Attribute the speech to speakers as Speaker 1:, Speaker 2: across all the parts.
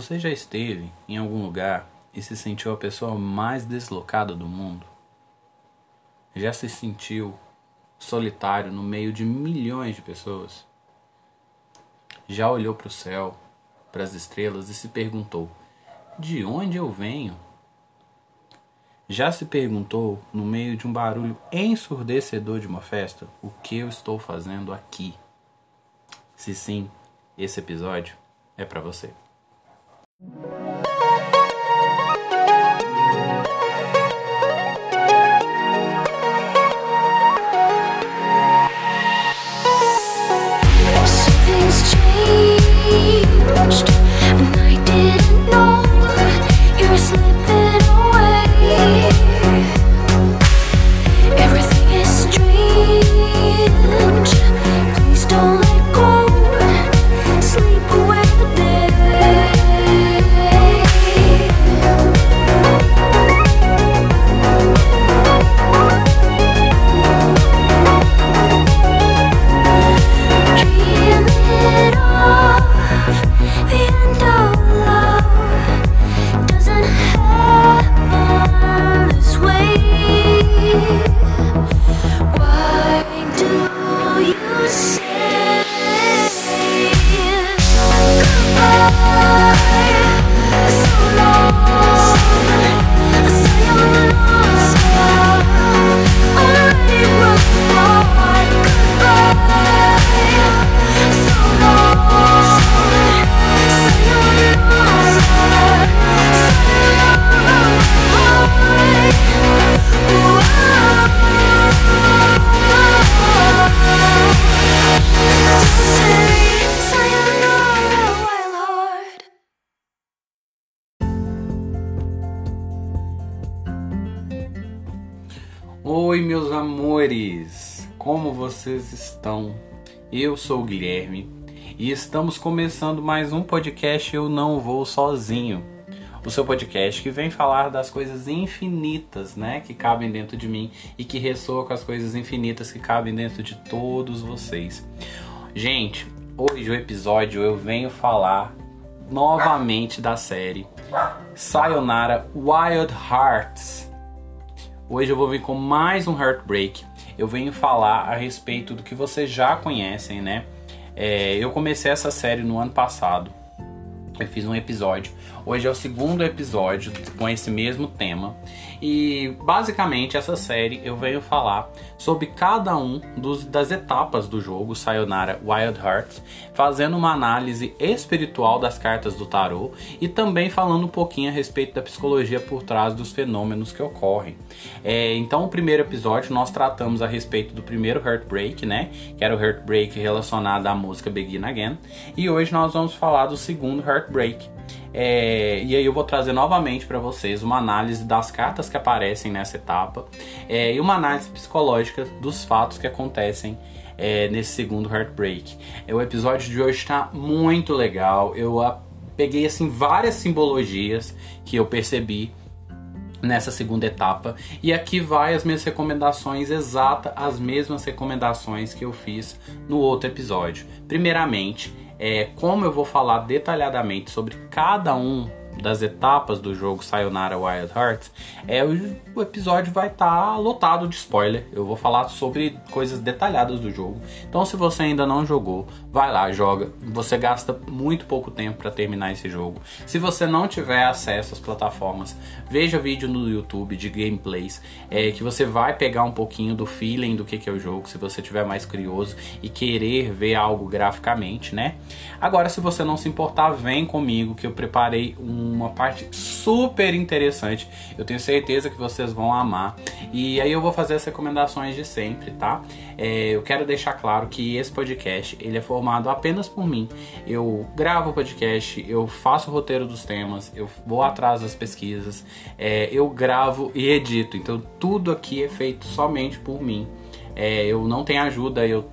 Speaker 1: Você já esteve em algum lugar e se sentiu a pessoa mais deslocada do mundo? Já se sentiu solitário no meio de milhões de pessoas? Já olhou para o céu, para as estrelas e se perguntou: de onde eu venho? Já se perguntou, no meio de um barulho ensurdecedor de uma festa, o que eu estou fazendo aqui? Se sim, esse episódio é para você. Música Como vocês estão? Eu sou o Guilherme e estamos começando mais um podcast Eu Não Vou Sozinho. O seu podcast que vem falar das coisas infinitas, né, que cabem dentro de mim e que ressoa com as coisas infinitas que cabem dentro de todos vocês. Gente, hoje o episódio eu venho falar novamente da série Sayonara Wild Hearts. Hoje eu vou vir com mais um Heartbreak. Eu venho falar a respeito do que vocês já conhecem, né? É, eu comecei essa série no ano passado. Eu fiz um episódio. Hoje é o segundo episódio com esse mesmo tema. E basicamente essa série eu venho falar sobre cada um dos, das etapas do jogo Sayonara Wild Hearts, fazendo uma análise espiritual das cartas do tarô e também falando um pouquinho a respeito da psicologia por trás dos fenômenos que ocorrem. É, então, o primeiro episódio nós tratamos a respeito do primeiro Heartbreak, né? Que era o Heartbreak relacionado à música Begin Again. E hoje nós vamos falar do segundo Heartbreak. É, e aí eu vou trazer novamente para vocês uma análise das cartas que aparecem nessa etapa é, e uma análise psicológica dos fatos que acontecem é, nesse segundo Heartbreak. É, o episódio de hoje está muito legal. Eu a, peguei assim várias simbologias que eu percebi nessa segunda etapa. E aqui vai as minhas recomendações exatas, as mesmas recomendações que eu fiz no outro episódio. Primeiramente, é, como eu vou falar detalhadamente sobre cada um das etapas do jogo Sayonara Wild Hearts, é, o, o episódio vai estar tá lotado de spoiler. Eu vou falar sobre coisas detalhadas do jogo. Então, se você ainda não jogou, vai lá, joga. Você gasta muito pouco tempo para terminar esse jogo. Se você não tiver acesso às plataformas, veja vídeo no YouTube de gameplays, é, que você vai pegar um pouquinho do feeling do que, que é o jogo, se você tiver mais curioso e querer ver algo graficamente, né? Agora, se você não se importar, vem comigo que eu preparei uma parte super interessante. Eu tenho certeza que vocês vão amar. E aí eu vou fazer as recomendações de sempre, tá? É, eu quero deixar claro que esse podcast ele é formado apenas por mim. Eu gravo o podcast, eu faço o roteiro dos temas, eu vou atrás das pesquisas, é, eu gravo e edito. Então tudo aqui é feito somente por mim. É, eu não tenho ajuda, eu,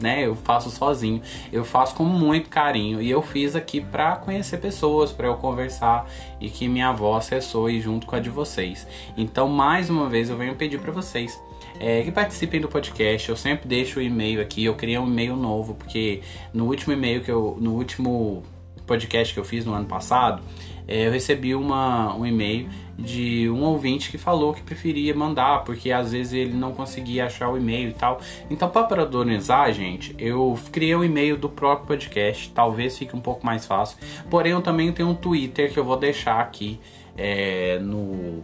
Speaker 1: né, eu faço sozinho, eu faço com muito carinho e eu fiz aqui para conhecer pessoas, para eu conversar e que minha voz ressoe junto com a de vocês. Então, mais uma vez, eu venho pedir para vocês é, que participem do podcast. Eu sempre deixo o e-mail aqui. Eu criei um e-mail novo porque no último e-mail que eu, no último podcast que eu fiz no ano passado, é, eu recebi uma, um e-mail de um ouvinte que falou que preferia mandar, porque às vezes ele não conseguia achar o e-mail e tal. Então, para padronizar, gente, eu criei o e-mail do próprio podcast, talvez fique um pouco mais fácil. Porém, eu também tenho um Twitter que eu vou deixar aqui é, no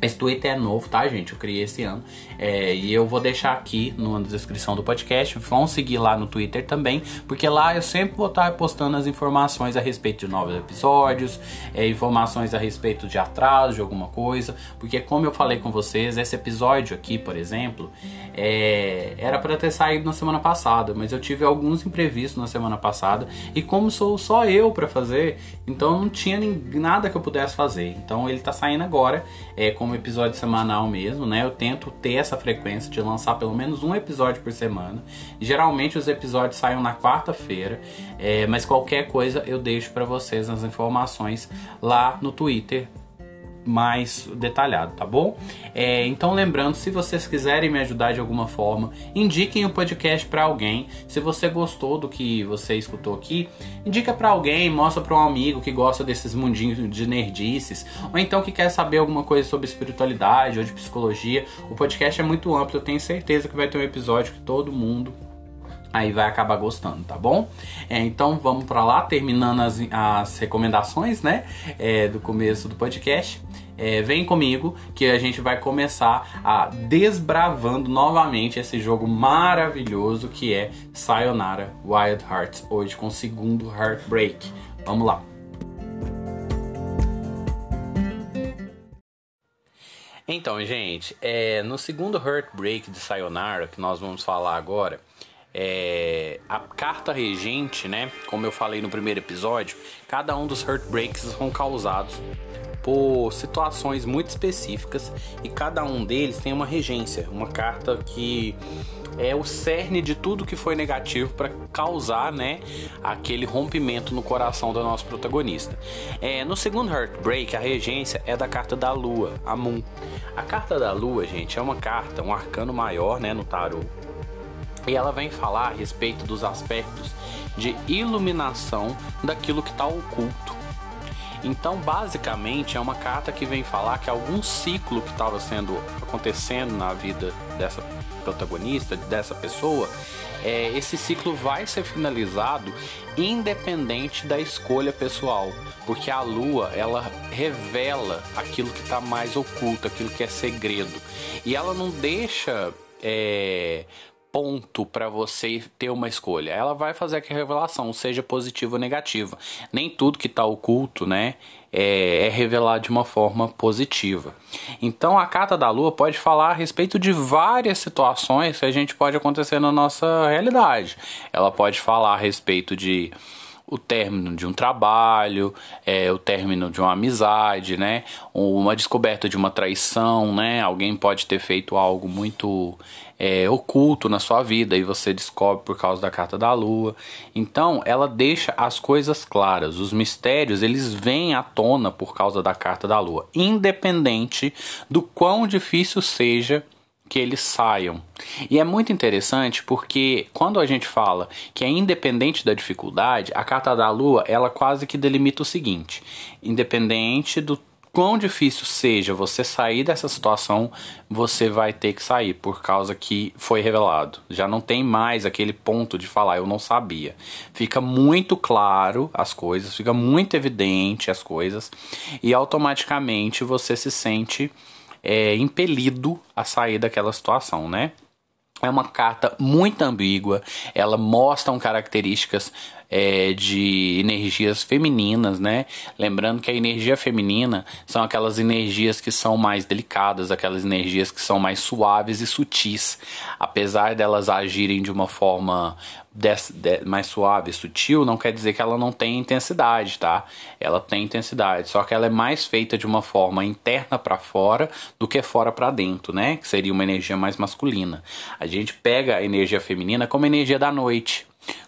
Speaker 1: esse Twitter é novo, tá, gente? Eu criei esse ano. É, e eu vou deixar aqui na descrição do podcast. Vão seguir lá no Twitter também, porque lá eu sempre vou estar postando as informações a respeito de novos episódios, é, informações a respeito de atraso de alguma coisa. Porque, como eu falei com vocês, esse episódio aqui, por exemplo, é, era para ter saído na semana passada, mas eu tive alguns imprevistos na semana passada. E como sou só eu para fazer, então não tinha nem, nada que eu pudesse fazer. Então ele tá saindo agora. É, com como episódio semanal mesmo, né? Eu tento ter essa frequência de lançar pelo menos um episódio por semana. Geralmente os episódios saem na quarta-feira, é, mas qualquer coisa eu deixo para vocês as informações lá no Twitter mais detalhado, tá bom? É, então lembrando, se vocês quiserem me ajudar de alguma forma, indiquem o podcast para alguém. Se você gostou do que você escutou aqui, indica para alguém, mostra para um amigo que gosta desses mundinhos de nerdices, ou então que quer saber alguma coisa sobre espiritualidade ou de psicologia. O podcast é muito amplo, eu tenho certeza que vai ter um episódio que todo mundo aí vai acabar gostando, tá bom? É, então vamos para lá, terminando as, as recomendações, né, é, do começo do podcast. É, vem comigo que a gente vai começar a desbravando novamente esse jogo maravilhoso que é Sayonara Wild Hearts, hoje com o segundo Heartbreak. Vamos lá. Então, gente, é, no segundo Heartbreak de Sayonara, que nós vamos falar agora, é, a carta regente, né? Como eu falei no primeiro episódio, cada um dos heartbreaks são causados por situações muito específicas e cada um deles tem uma regência, uma carta que é o cerne de tudo que foi negativo para causar, né, aquele rompimento no coração do nosso protagonista. É, no segundo Heartbreak, a regência é da carta da Lua, a Moon. A carta da Lua, gente, é uma carta, um arcano maior, né, no tarot e ela vem falar a respeito dos aspectos de iluminação daquilo que está oculto. Então, basicamente, é uma carta que vem falar que algum ciclo que estava sendo acontecendo na vida dessa protagonista, dessa pessoa, é, esse ciclo vai ser finalizado independente da escolha pessoal, porque a lua ela revela aquilo que está mais oculto, aquilo que é segredo, e ela não deixa é, ponto para você ter uma escolha. Ela vai fazer que a revelação seja positiva ou negativa. Nem tudo que está oculto, né, é, é revelado de uma forma positiva. Então a carta da Lua pode falar a respeito de várias situações que a gente pode acontecer na nossa realidade. Ela pode falar a respeito de o término de um trabalho, é, o término de uma amizade, né? Uma descoberta de uma traição, né? Alguém pode ter feito algo muito é, oculto na sua vida e você descobre por causa da carta da lua. Então, ela deixa as coisas claras. Os mistérios, eles vêm à tona por causa da carta da lua, independente do quão difícil seja que eles saiam. E é muito interessante porque quando a gente fala que é independente da dificuldade, a carta da lua, ela quase que delimita o seguinte: independente do quão difícil seja você sair dessa situação, você vai ter que sair por causa que foi revelado. Já não tem mais aquele ponto de falar eu não sabia. Fica muito claro as coisas, fica muito evidente as coisas e automaticamente você se sente é, impelido a sair daquela situação, né? É uma carta muito ambígua, ela mostra características é, de energias femininas, né? Lembrando que a energia feminina são aquelas energias que são mais delicadas, aquelas energias que são mais suaves e sutis. Apesar delas agirem de uma forma des, de, mais suave, sutil, não quer dizer que ela não tem intensidade, tá? Ela tem intensidade, só que ela é mais feita de uma forma interna para fora do que fora para dentro, né? Que seria uma energia mais masculina. A gente pega a energia feminina como a energia da noite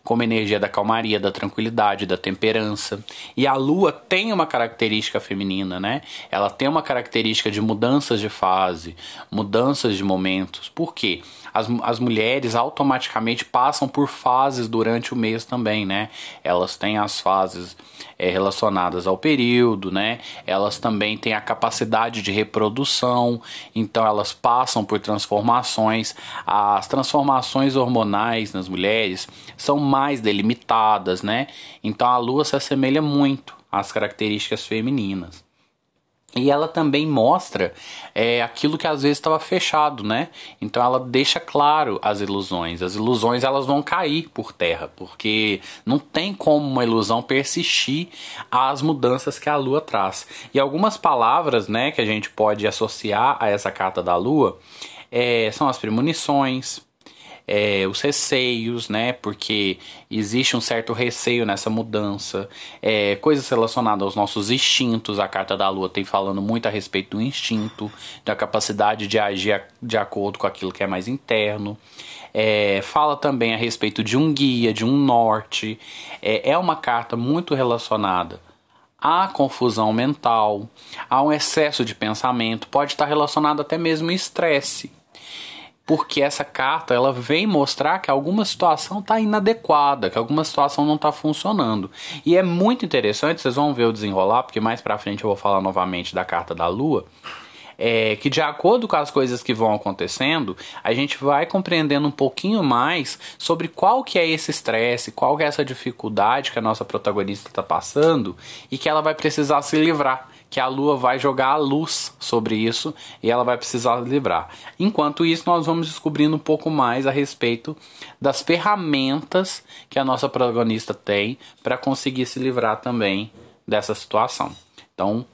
Speaker 1: como energia da calmaria, da tranquilidade, da temperança. E a lua tem uma característica feminina, né? Ela tem uma característica de mudanças de fase, mudanças de momentos. Por quê? As, as mulheres automaticamente passam por fases durante o mês também, né? Elas têm as fases é, relacionadas ao período, né? Elas também têm a capacidade de reprodução, então elas passam por transformações. As transformações hormonais nas mulheres são mais delimitadas, né? Então a lua se assemelha muito às características femininas. E ela também mostra é, aquilo que às vezes estava fechado, né? Então ela deixa claro as ilusões. As ilusões elas vão cair por terra, porque não tem como uma ilusão persistir às mudanças que a Lua traz. E algumas palavras, né, que a gente pode associar a essa carta da Lua é, são as premonições, é, os receios, né? Porque existe um certo receio nessa mudança, é, coisas relacionadas aos nossos instintos. A carta da Lua tem falando muito a respeito do instinto, da capacidade de agir de acordo com aquilo que é mais interno. É, fala também a respeito de um guia, de um norte. É, é uma carta muito relacionada à confusão mental, a um excesso de pensamento, pode estar relacionado até mesmo estresse porque essa carta ela vem mostrar que alguma situação está inadequada, que alguma situação não está funcionando. E é muito interessante, vocês vão ver o desenrolar, porque mais para frente eu vou falar novamente da carta da Lua. É, que de acordo com as coisas que vão acontecendo, a gente vai compreendendo um pouquinho mais sobre qual que é esse estresse, qual que é essa dificuldade que a nossa protagonista está passando e que ela vai precisar se livrar que a Lua vai jogar a luz sobre isso e ela vai precisar livrar. Enquanto isso, nós vamos descobrindo um pouco mais a respeito das ferramentas que a nossa protagonista tem para conseguir se livrar também dessa situação. Então,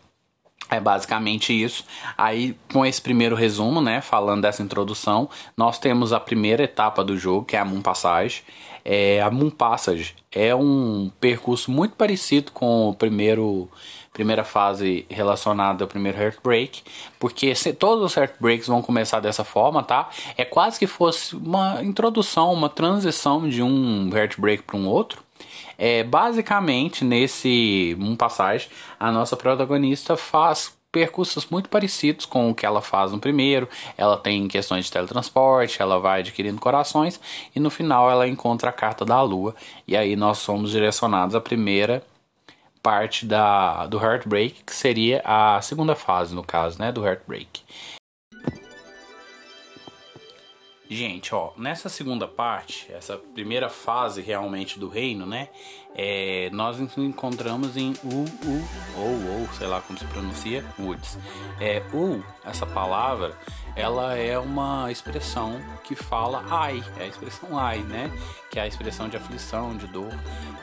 Speaker 1: é basicamente isso. Aí, com esse primeiro resumo, né, falando dessa introdução, nós temos a primeira etapa do jogo, que é a Moon Passage. É, a Moon Passage é um percurso muito parecido com o primeiro primeira fase relacionada ao primeiro Heartbreak, porque se, todos os Heartbreaks vão começar dessa forma, tá? É quase que fosse uma introdução, uma transição de um Heartbreak para um outro. É, basicamente, nesse um passagem, a nossa protagonista faz percursos muito parecidos com o que ela faz no primeiro. Ela tem questões de teletransporte, ela vai adquirindo corações e no final ela encontra a carta da lua. E aí nós somos direcionados à primeira parte da, do Heartbreak, que seria a segunda fase, no caso, né, do Heartbreak. Gente, ó, nessa segunda parte, essa primeira fase realmente do reino, né? É, nós nos encontramos em U, U, ou, ou, sei lá como se pronuncia, Woods. É, U, essa palavra, ela é uma expressão que fala ai, é a expressão ai, né? Que é a expressão de aflição, de dor.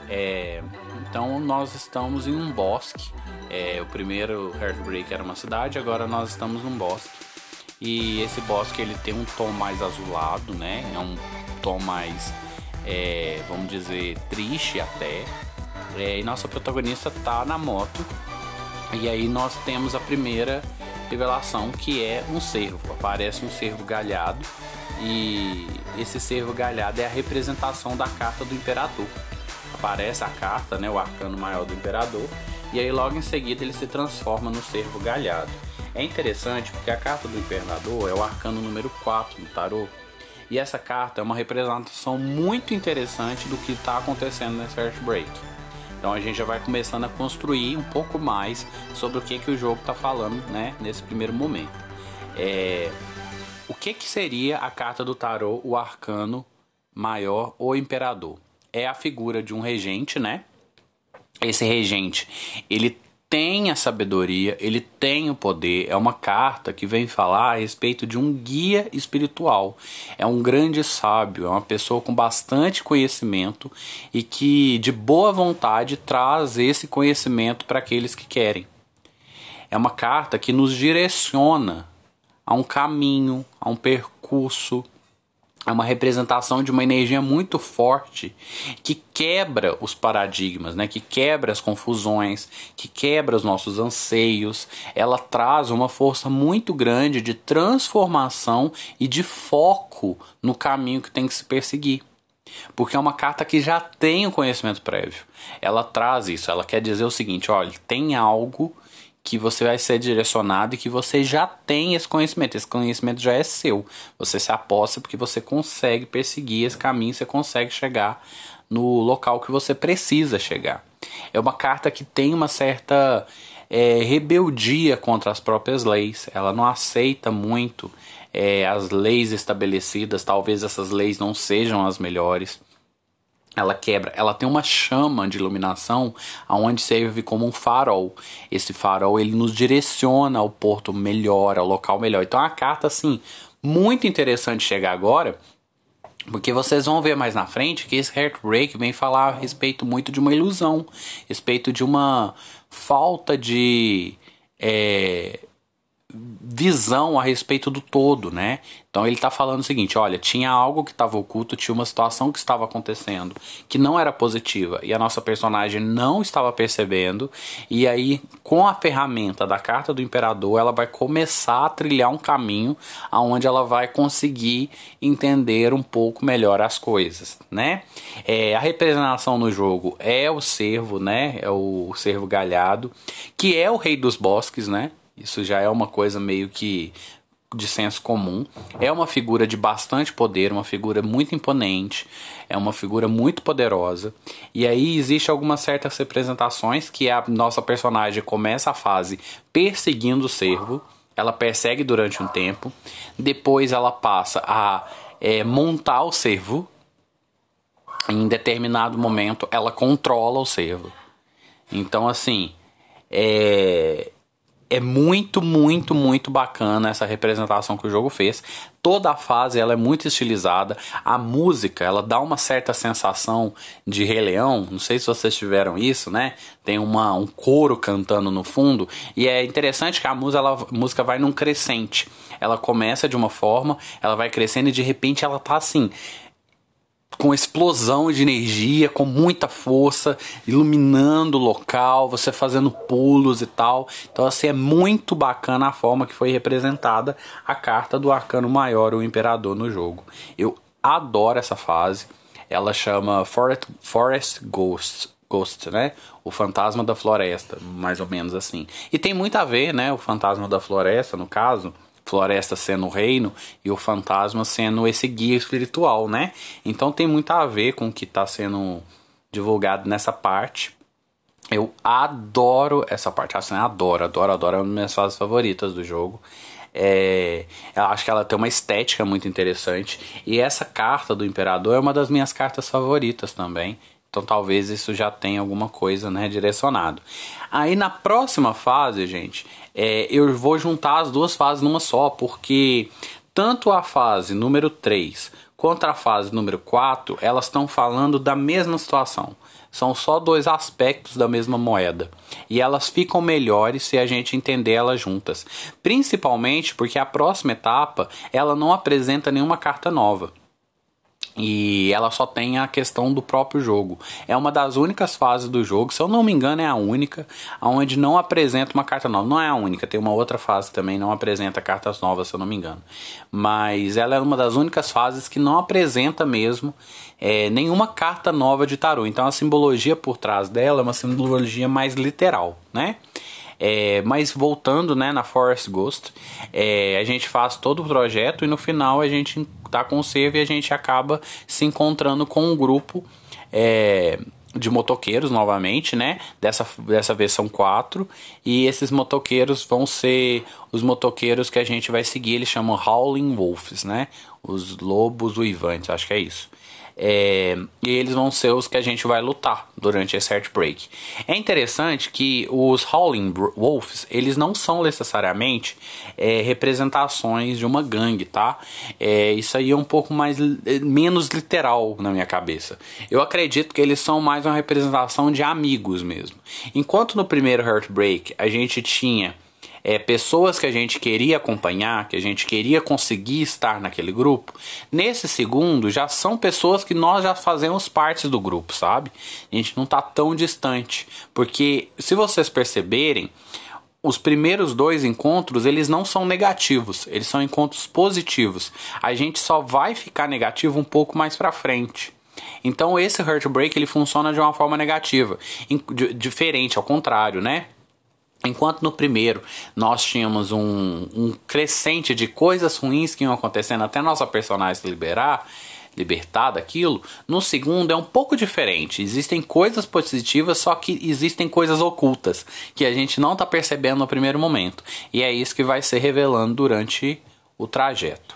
Speaker 1: É, então nós estamos em um bosque. É, o primeiro Heartbreak era uma cidade, agora nós estamos num bosque. E esse bosque ele tem um tom mais azulado, né? É um tom mais, é, vamos dizer, triste até. É, e nossa protagonista tá na moto. E aí nós temos a primeira revelação que é um cervo. Aparece um cervo galhado e esse cervo galhado é a representação da carta do imperador. Aparece a carta, né, o arcano maior do imperador, e aí logo em seguida ele se transforma no cervo galhado. É interessante porque a carta do imperador é o arcano número 4 no tarô. E essa carta é uma representação muito interessante do que está acontecendo nesse Heartbreak. Então a gente já vai começando a construir um pouco mais sobre o que, que o jogo está falando né, nesse primeiro momento. É, o que, que seria a carta do tarô, o arcano maior ou imperador? É a figura de um regente, né? Esse regente, ele tem a sabedoria, ele tem o poder. É uma carta que vem falar a respeito de um guia espiritual. É um grande sábio, é uma pessoa com bastante conhecimento e que de boa vontade traz esse conhecimento para aqueles que querem. É uma carta que nos direciona a um caminho, a um percurso, é uma representação de uma energia muito forte que quebra os paradigmas, né? que quebra as confusões, que quebra os nossos anseios. Ela traz uma força muito grande de transformação e de foco no caminho que tem que se perseguir. Porque é uma carta que já tem o conhecimento prévio. Ela traz isso, ela quer dizer o seguinte: olha, tem algo que você vai ser direcionado e que você já tem esse conhecimento. Esse conhecimento já é seu. Você se aposta porque você consegue perseguir esse caminho, você consegue chegar no local que você precisa chegar. É uma carta que tem uma certa é, rebeldia contra as próprias leis. Ela não aceita muito é, as leis estabelecidas. Talvez essas leis não sejam as melhores ela quebra, ela tem uma chama de iluminação aonde serve como um farol. Esse farol ele nos direciona ao porto melhor, ao local melhor. Então é uma carta assim muito interessante chegar agora, porque vocês vão ver mais na frente que esse Heartbreak vem falar a respeito muito de uma ilusão, respeito de uma falta de é, visão a respeito do todo, né? Então ele está falando o seguinte: olha, tinha algo que estava oculto, tinha uma situação que estava acontecendo que não era positiva e a nossa personagem não estava percebendo. E aí, com a ferramenta da carta do imperador, ela vai começar a trilhar um caminho aonde ela vai conseguir entender um pouco melhor as coisas, né? É, a representação no jogo é o servo, né? É o servo galhado, que é o rei dos bosques, né? Isso já é uma coisa meio que de senso comum. É uma figura de bastante poder, uma figura muito imponente, é uma figura muito poderosa. E aí existe algumas certas representações que a nossa personagem começa a fase perseguindo o servo. Ela persegue durante um tempo, depois ela passa a é, montar o servo. Em determinado momento, ela controla o servo. Então, assim, é, é muito, muito, muito bacana essa representação que o jogo fez. Toda a fase ela é muito estilizada. A música, ela dá uma certa sensação de Rei Leão. Não sei se vocês tiveram isso, né? Tem uma, um coro cantando no fundo. E é interessante que a música, ela, a música vai num crescente. Ela começa de uma forma, ela vai crescendo e de repente ela tá assim com explosão de energia, com muita força, iluminando o local, você fazendo pulos e tal. Então, assim, é muito bacana a forma que foi representada a carta do Arcano Maior, o Imperador, no jogo. Eu adoro essa fase. Ela chama Forest, Forest Ghost, Ghost, né? O fantasma da floresta, mais ou menos assim. E tem muito a ver, né? O fantasma da floresta, no caso, floresta sendo o reino e o fantasma sendo esse guia espiritual, né? Então tem muito a ver com o que está sendo divulgado nessa parte. Eu adoro essa parte, assim, adoro, adoro, adoro, é uma das minhas fases favoritas do jogo. É, eu acho que ela tem uma estética muito interessante. E essa carta do Imperador é uma das minhas cartas favoritas também. Então talvez isso já tenha alguma coisa né, direcionado. Aí na próxima fase, gente, é, eu vou juntar as duas fases numa só, porque tanto a fase número 3 quanto a fase número 4, elas estão falando da mesma situação. São só dois aspectos da mesma moeda. E elas ficam melhores se a gente entender elas juntas. Principalmente porque a próxima etapa, ela não apresenta nenhuma carta nova e ela só tem a questão do próprio jogo. É uma das únicas fases do jogo, se eu não me engano, é a única, onde não apresenta uma carta nova. Não é a única, tem uma outra fase também não apresenta cartas novas, se eu não me engano. Mas ela é uma das únicas fases que não apresenta mesmo é, nenhuma carta nova de tarô. Então a simbologia por trás dela é uma simbologia mais literal, né? É, mas voltando né, na Forest Ghost, é, a gente faz todo o projeto e no final a gente tá com o e a gente acaba se encontrando com um grupo é, de motoqueiros novamente, né? Dessa, dessa vez são quatro. E esses motoqueiros vão ser os motoqueiros que a gente vai seguir. Eles chamam Howling Wolves, né? Os lobos uivantes, acho que é isso. É, e eles vão ser os que a gente vai lutar durante esse Heartbreak. É interessante que os Howling Wolves, eles não são necessariamente é, representações de uma gangue, tá? É, isso aí é um pouco mais é, menos literal na minha cabeça. Eu acredito que eles são mais uma representação de amigos mesmo. Enquanto no primeiro Heartbreak a gente tinha é, pessoas que a gente queria acompanhar, que a gente queria conseguir estar naquele grupo, nesse segundo já são pessoas que nós já fazemos parte do grupo, sabe? A gente não tá tão distante, porque se vocês perceberem, os primeiros dois encontros eles não são negativos, eles são encontros positivos. A gente só vai ficar negativo um pouco mais para frente. Então esse heartbreak ele funciona de uma forma negativa, diferente, ao contrário, né? Enquanto no primeiro nós tínhamos um, um crescente de coisas ruins que iam acontecendo até nossa personagem se liberar, libertar daquilo, no segundo é um pouco diferente. Existem coisas positivas, só que existem coisas ocultas que a gente não está percebendo no primeiro momento. E é isso que vai se revelando durante o trajeto.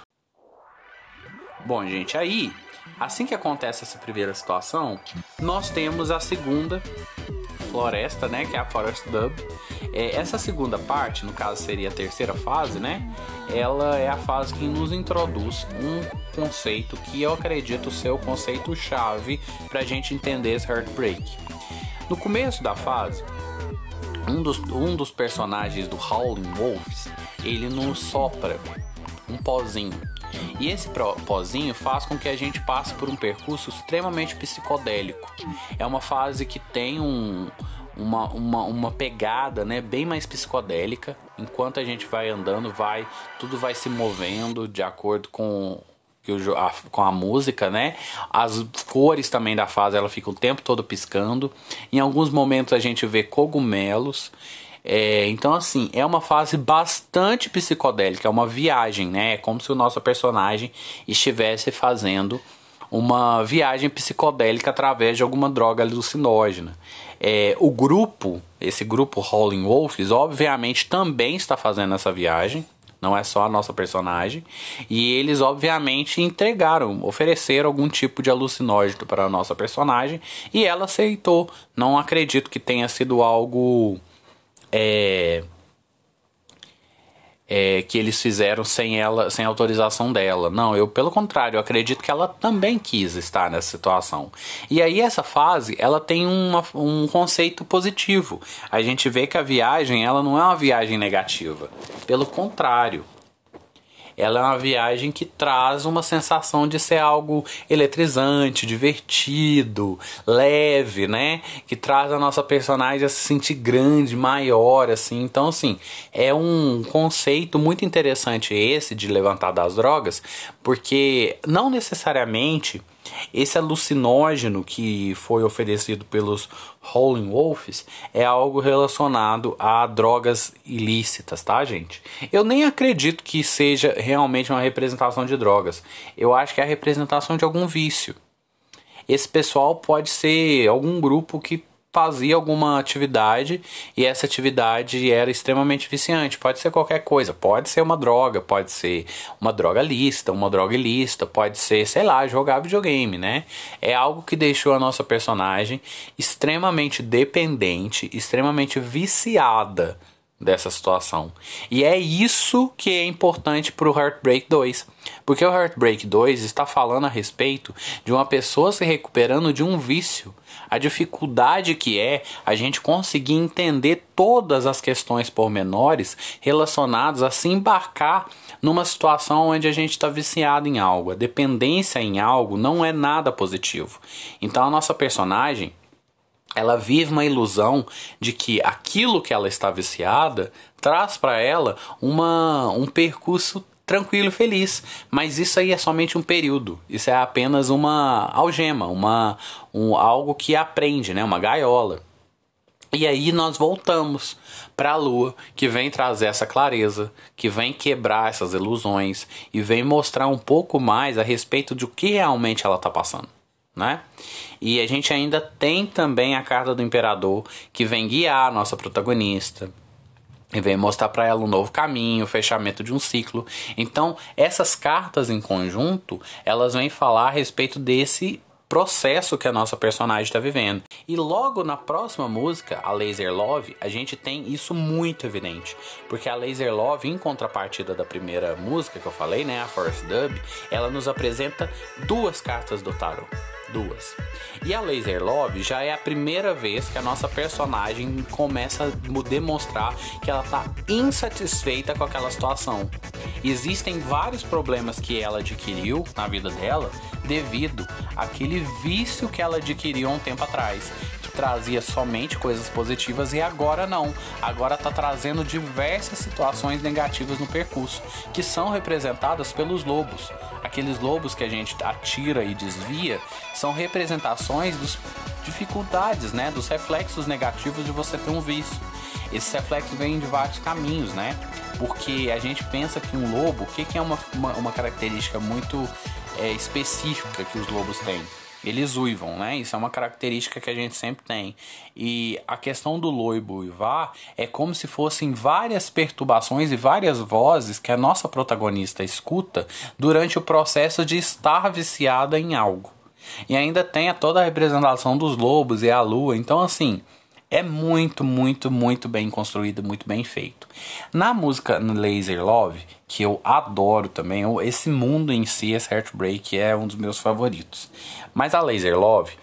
Speaker 1: Bom, gente, aí, assim que acontece essa primeira situação, nós temos a segunda floresta, né, que é a Forest Dub. É, essa segunda parte, no caso seria a terceira fase, né, ela é a fase que nos introduz um conceito que eu acredito ser o conceito chave para a gente entender esse Heartbreak. No começo da fase, um dos, um dos personagens do Howling Wolves, ele nos sopra um pozinho. E esse pozinho faz com que a gente passe por um percurso extremamente psicodélico. É uma fase que tem um, uma, uma, uma pegada né, bem mais psicodélica. Enquanto a gente vai andando, vai tudo vai se movendo de acordo com a- com a música, né? As cores também da fase, ela fica o tempo todo piscando. Em alguns momentos a gente vê cogumelos. É, então, assim, é uma fase bastante psicodélica, é uma viagem, né? É como se o nosso personagem estivesse fazendo uma viagem psicodélica através de alguma droga alucinógena. É, o grupo, esse grupo Howling Wolves, obviamente também está fazendo essa viagem, não é só a nossa personagem. E eles, obviamente, entregaram, ofereceram algum tipo de alucinógeno para a nossa personagem e ela aceitou. Não acredito que tenha sido algo. É, é, que eles fizeram sem ela, sem autorização dela. Não, eu pelo contrário, eu acredito que ela também quis estar nessa situação. E aí essa fase, ela tem uma, um conceito positivo. A gente vê que a viagem, ela não é uma viagem negativa. Pelo contrário, ela é uma viagem que traz uma sensação de ser algo eletrizante, divertido, leve, né? Que traz a nossa personagem a se sentir grande, maior, assim. Então, assim, é um conceito muito interessante esse de levantar das drogas, porque não necessariamente esse alucinógeno que foi oferecido pelos Howling Wolves é algo relacionado a drogas ilícitas, tá, gente? Eu nem acredito que seja realmente uma representação de drogas. Eu acho que é a representação de algum vício. Esse pessoal pode ser algum grupo que fazia alguma atividade e essa atividade era extremamente viciante. Pode ser qualquer coisa, pode ser uma droga, pode ser uma droga lícita, uma droga ilícita, pode ser, sei lá, jogar videogame, né? É algo que deixou a nossa personagem extremamente dependente, extremamente viciada dessa situação. E é isso que é importante para o Heartbreak 2. Porque o Heartbreak 2 está falando a respeito de uma pessoa se recuperando de um vício. A dificuldade que é a gente conseguir entender todas as questões pormenores relacionadas a se embarcar numa situação onde a gente está viciado em algo. A dependência em algo não é nada positivo. Então a nossa personagem ela vive uma ilusão de que aquilo que ela está viciada traz para ela uma, um percurso tranquilo e feliz. Mas isso aí é somente um período. Isso é apenas uma algema, uma, um, algo que aprende, né? uma gaiola. E aí nós voltamos para a lua, que vem trazer essa clareza, que vem quebrar essas ilusões e vem mostrar um pouco mais a respeito de o que realmente ela está passando né? E a gente ainda tem também a carta do imperador que vem guiar a nossa protagonista. E vem mostrar para ela um novo caminho, o fechamento de um ciclo. Então, essas cartas em conjunto, elas vêm falar a respeito desse processo que a nossa personagem está vivendo. E logo na próxima música, a Laser Love, a gente tem isso muito evidente, porque a Laser Love, em contrapartida da primeira música que eu falei, né, a Forest Dub, ela nos apresenta duas cartas do tarot duas. E a Laser Love já é a primeira vez que a nossa personagem começa a demonstrar que ela tá insatisfeita com aquela situação. Existem vários problemas que ela adquiriu na vida dela devido àquele vício que ela adquiriu um tempo atrás. Trazia somente coisas positivas e agora não. Agora tá trazendo diversas situações negativas no percurso, que são representadas pelos lobos. Aqueles lobos que a gente atira e desvia são representações dos dificuldades, né, dos reflexos negativos de você ter um vício. Esses reflexos vêm de vários caminhos, né? Porque a gente pensa que um lobo, o que, que é uma, uma, uma característica muito é, específica que os lobos têm? Eles uivam, né? Isso é uma característica que a gente sempre tem. E a questão do lobo uivar é como se fossem várias perturbações e várias vozes que a nossa protagonista escuta durante o processo de estar viciada em algo. E ainda tem toda a representação dos lobos e a lua. Então, assim, é muito, muito, muito bem construído, muito bem feito. Na música Laser Love, que eu adoro também, esse mundo em si, esse Heartbreak, é um dos meus favoritos. Mas a Laser Love,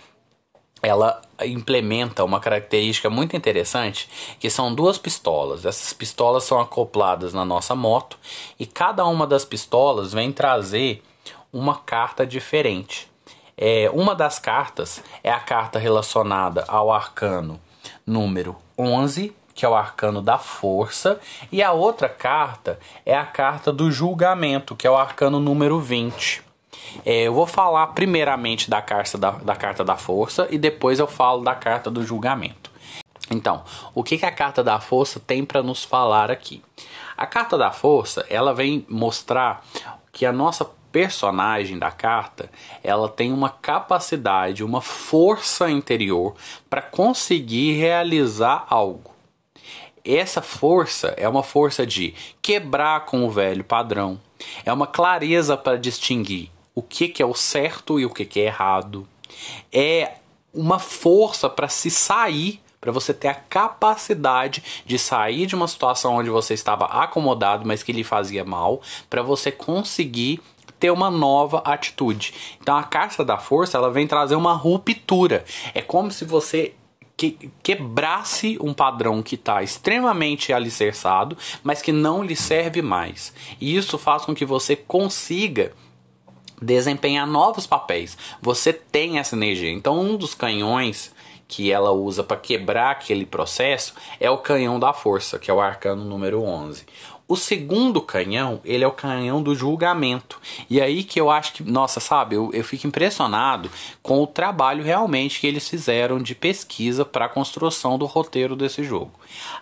Speaker 1: ela implementa uma característica muito interessante, que são duas pistolas. Essas pistolas são acopladas na nossa moto e cada uma das pistolas vem trazer uma carta diferente. É, uma das cartas é a carta relacionada ao arcano número 11, que é o arcano da força, e a outra carta é a carta do julgamento, que é o arcano número 20. É, eu vou falar primeiramente da carta da, da carta da força e depois eu falo da carta do julgamento. Então, o que, que a carta da força tem para nos falar aqui? A carta da força ela vem mostrar que a nossa personagem da carta, ela tem uma capacidade, uma força interior para conseguir realizar algo. Essa força é uma força de quebrar com o velho padrão, é uma clareza para distinguir o que, que é o certo e o que, que é errado, é uma força para se sair para você ter a capacidade de sair de uma situação onde você estava acomodado, mas que lhe fazia mal, para você conseguir ter uma nova atitude. Então a carta da força ela vem trazer uma ruptura. É como se você que, quebrasse um padrão que está extremamente alicerçado, mas que não lhe serve mais. E isso faz com que você consiga desempenhar novos papéis. Você tem essa energia. Então um dos canhões que ela usa para quebrar aquele processo é o canhão da força, que é o arcano número 11. O segundo canhão, ele é o canhão do julgamento. E aí que eu acho que, nossa, sabe, eu, eu fico impressionado com o trabalho realmente que eles fizeram de pesquisa para a construção do roteiro desse jogo.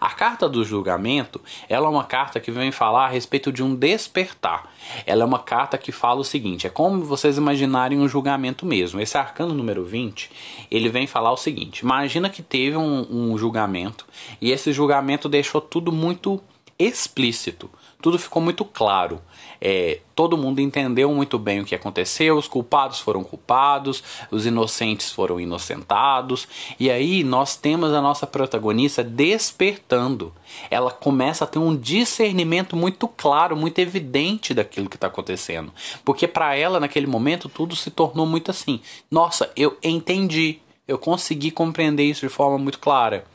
Speaker 1: A carta do julgamento, ela é uma carta que vem falar a respeito de um despertar. Ela é uma carta que fala o seguinte, é como vocês imaginarem um julgamento mesmo. Esse arcano número 20, ele vem falar o seguinte, imagina que teve um, um julgamento e esse julgamento deixou tudo muito explícito. Tudo ficou muito claro. É, todo mundo entendeu muito bem o que aconteceu, os culpados foram culpados, os inocentes foram inocentados, e aí nós temos a nossa protagonista despertando. Ela começa a ter um discernimento muito claro, muito evidente daquilo que está acontecendo, porque para ela naquele momento tudo se tornou muito assim: nossa, eu entendi, eu consegui compreender isso de forma muito clara.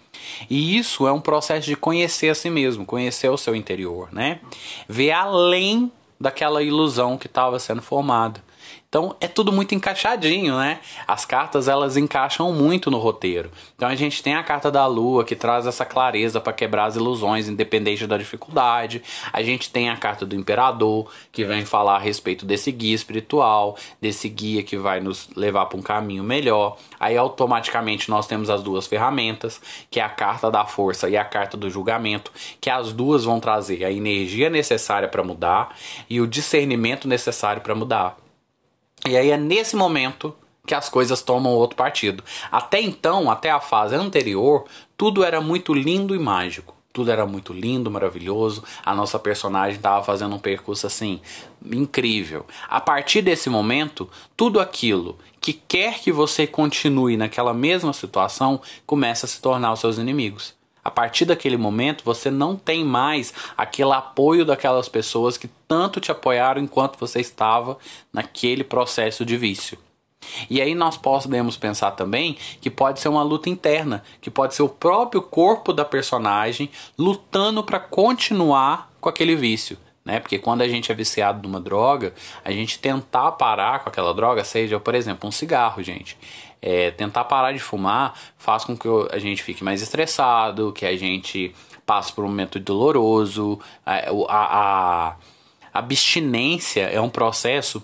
Speaker 1: E isso é um processo de conhecer a si mesmo, conhecer o seu interior, né? Ver além daquela ilusão que estava sendo formada. Então é tudo muito encaixadinho, né? As cartas elas encaixam muito no roteiro. Então a gente tem a carta da lua que traz essa clareza para quebrar as ilusões, independente da dificuldade. A gente tem a carta do imperador que vem falar a respeito desse guia espiritual, desse guia que vai nos levar para um caminho melhor. Aí automaticamente nós temos as duas ferramentas, que é a carta da força e a carta do julgamento, que as duas vão trazer a energia necessária para mudar e o discernimento necessário para mudar. E aí é nesse momento que as coisas tomam outro partido. Até então, até a fase anterior, tudo era muito lindo e mágico. Tudo era muito lindo, maravilhoso. A nossa personagem estava fazendo um percurso assim incrível. A partir desse momento, tudo aquilo que quer que você continue naquela mesma situação começa a se tornar os seus inimigos. A partir daquele momento, você não tem mais aquele apoio daquelas pessoas que tanto te apoiaram enquanto você estava naquele processo de vício. E aí nós podemos pensar também que pode ser uma luta interna, que pode ser o próprio corpo da personagem lutando para continuar com aquele vício. Né? Porque quando a gente é viciado numa droga, a gente tentar parar com aquela droga, seja, por exemplo, um cigarro, gente. É, tentar parar de fumar faz com que a gente fique mais estressado, que a gente passe por um momento doloroso. A, a, a abstinência é um processo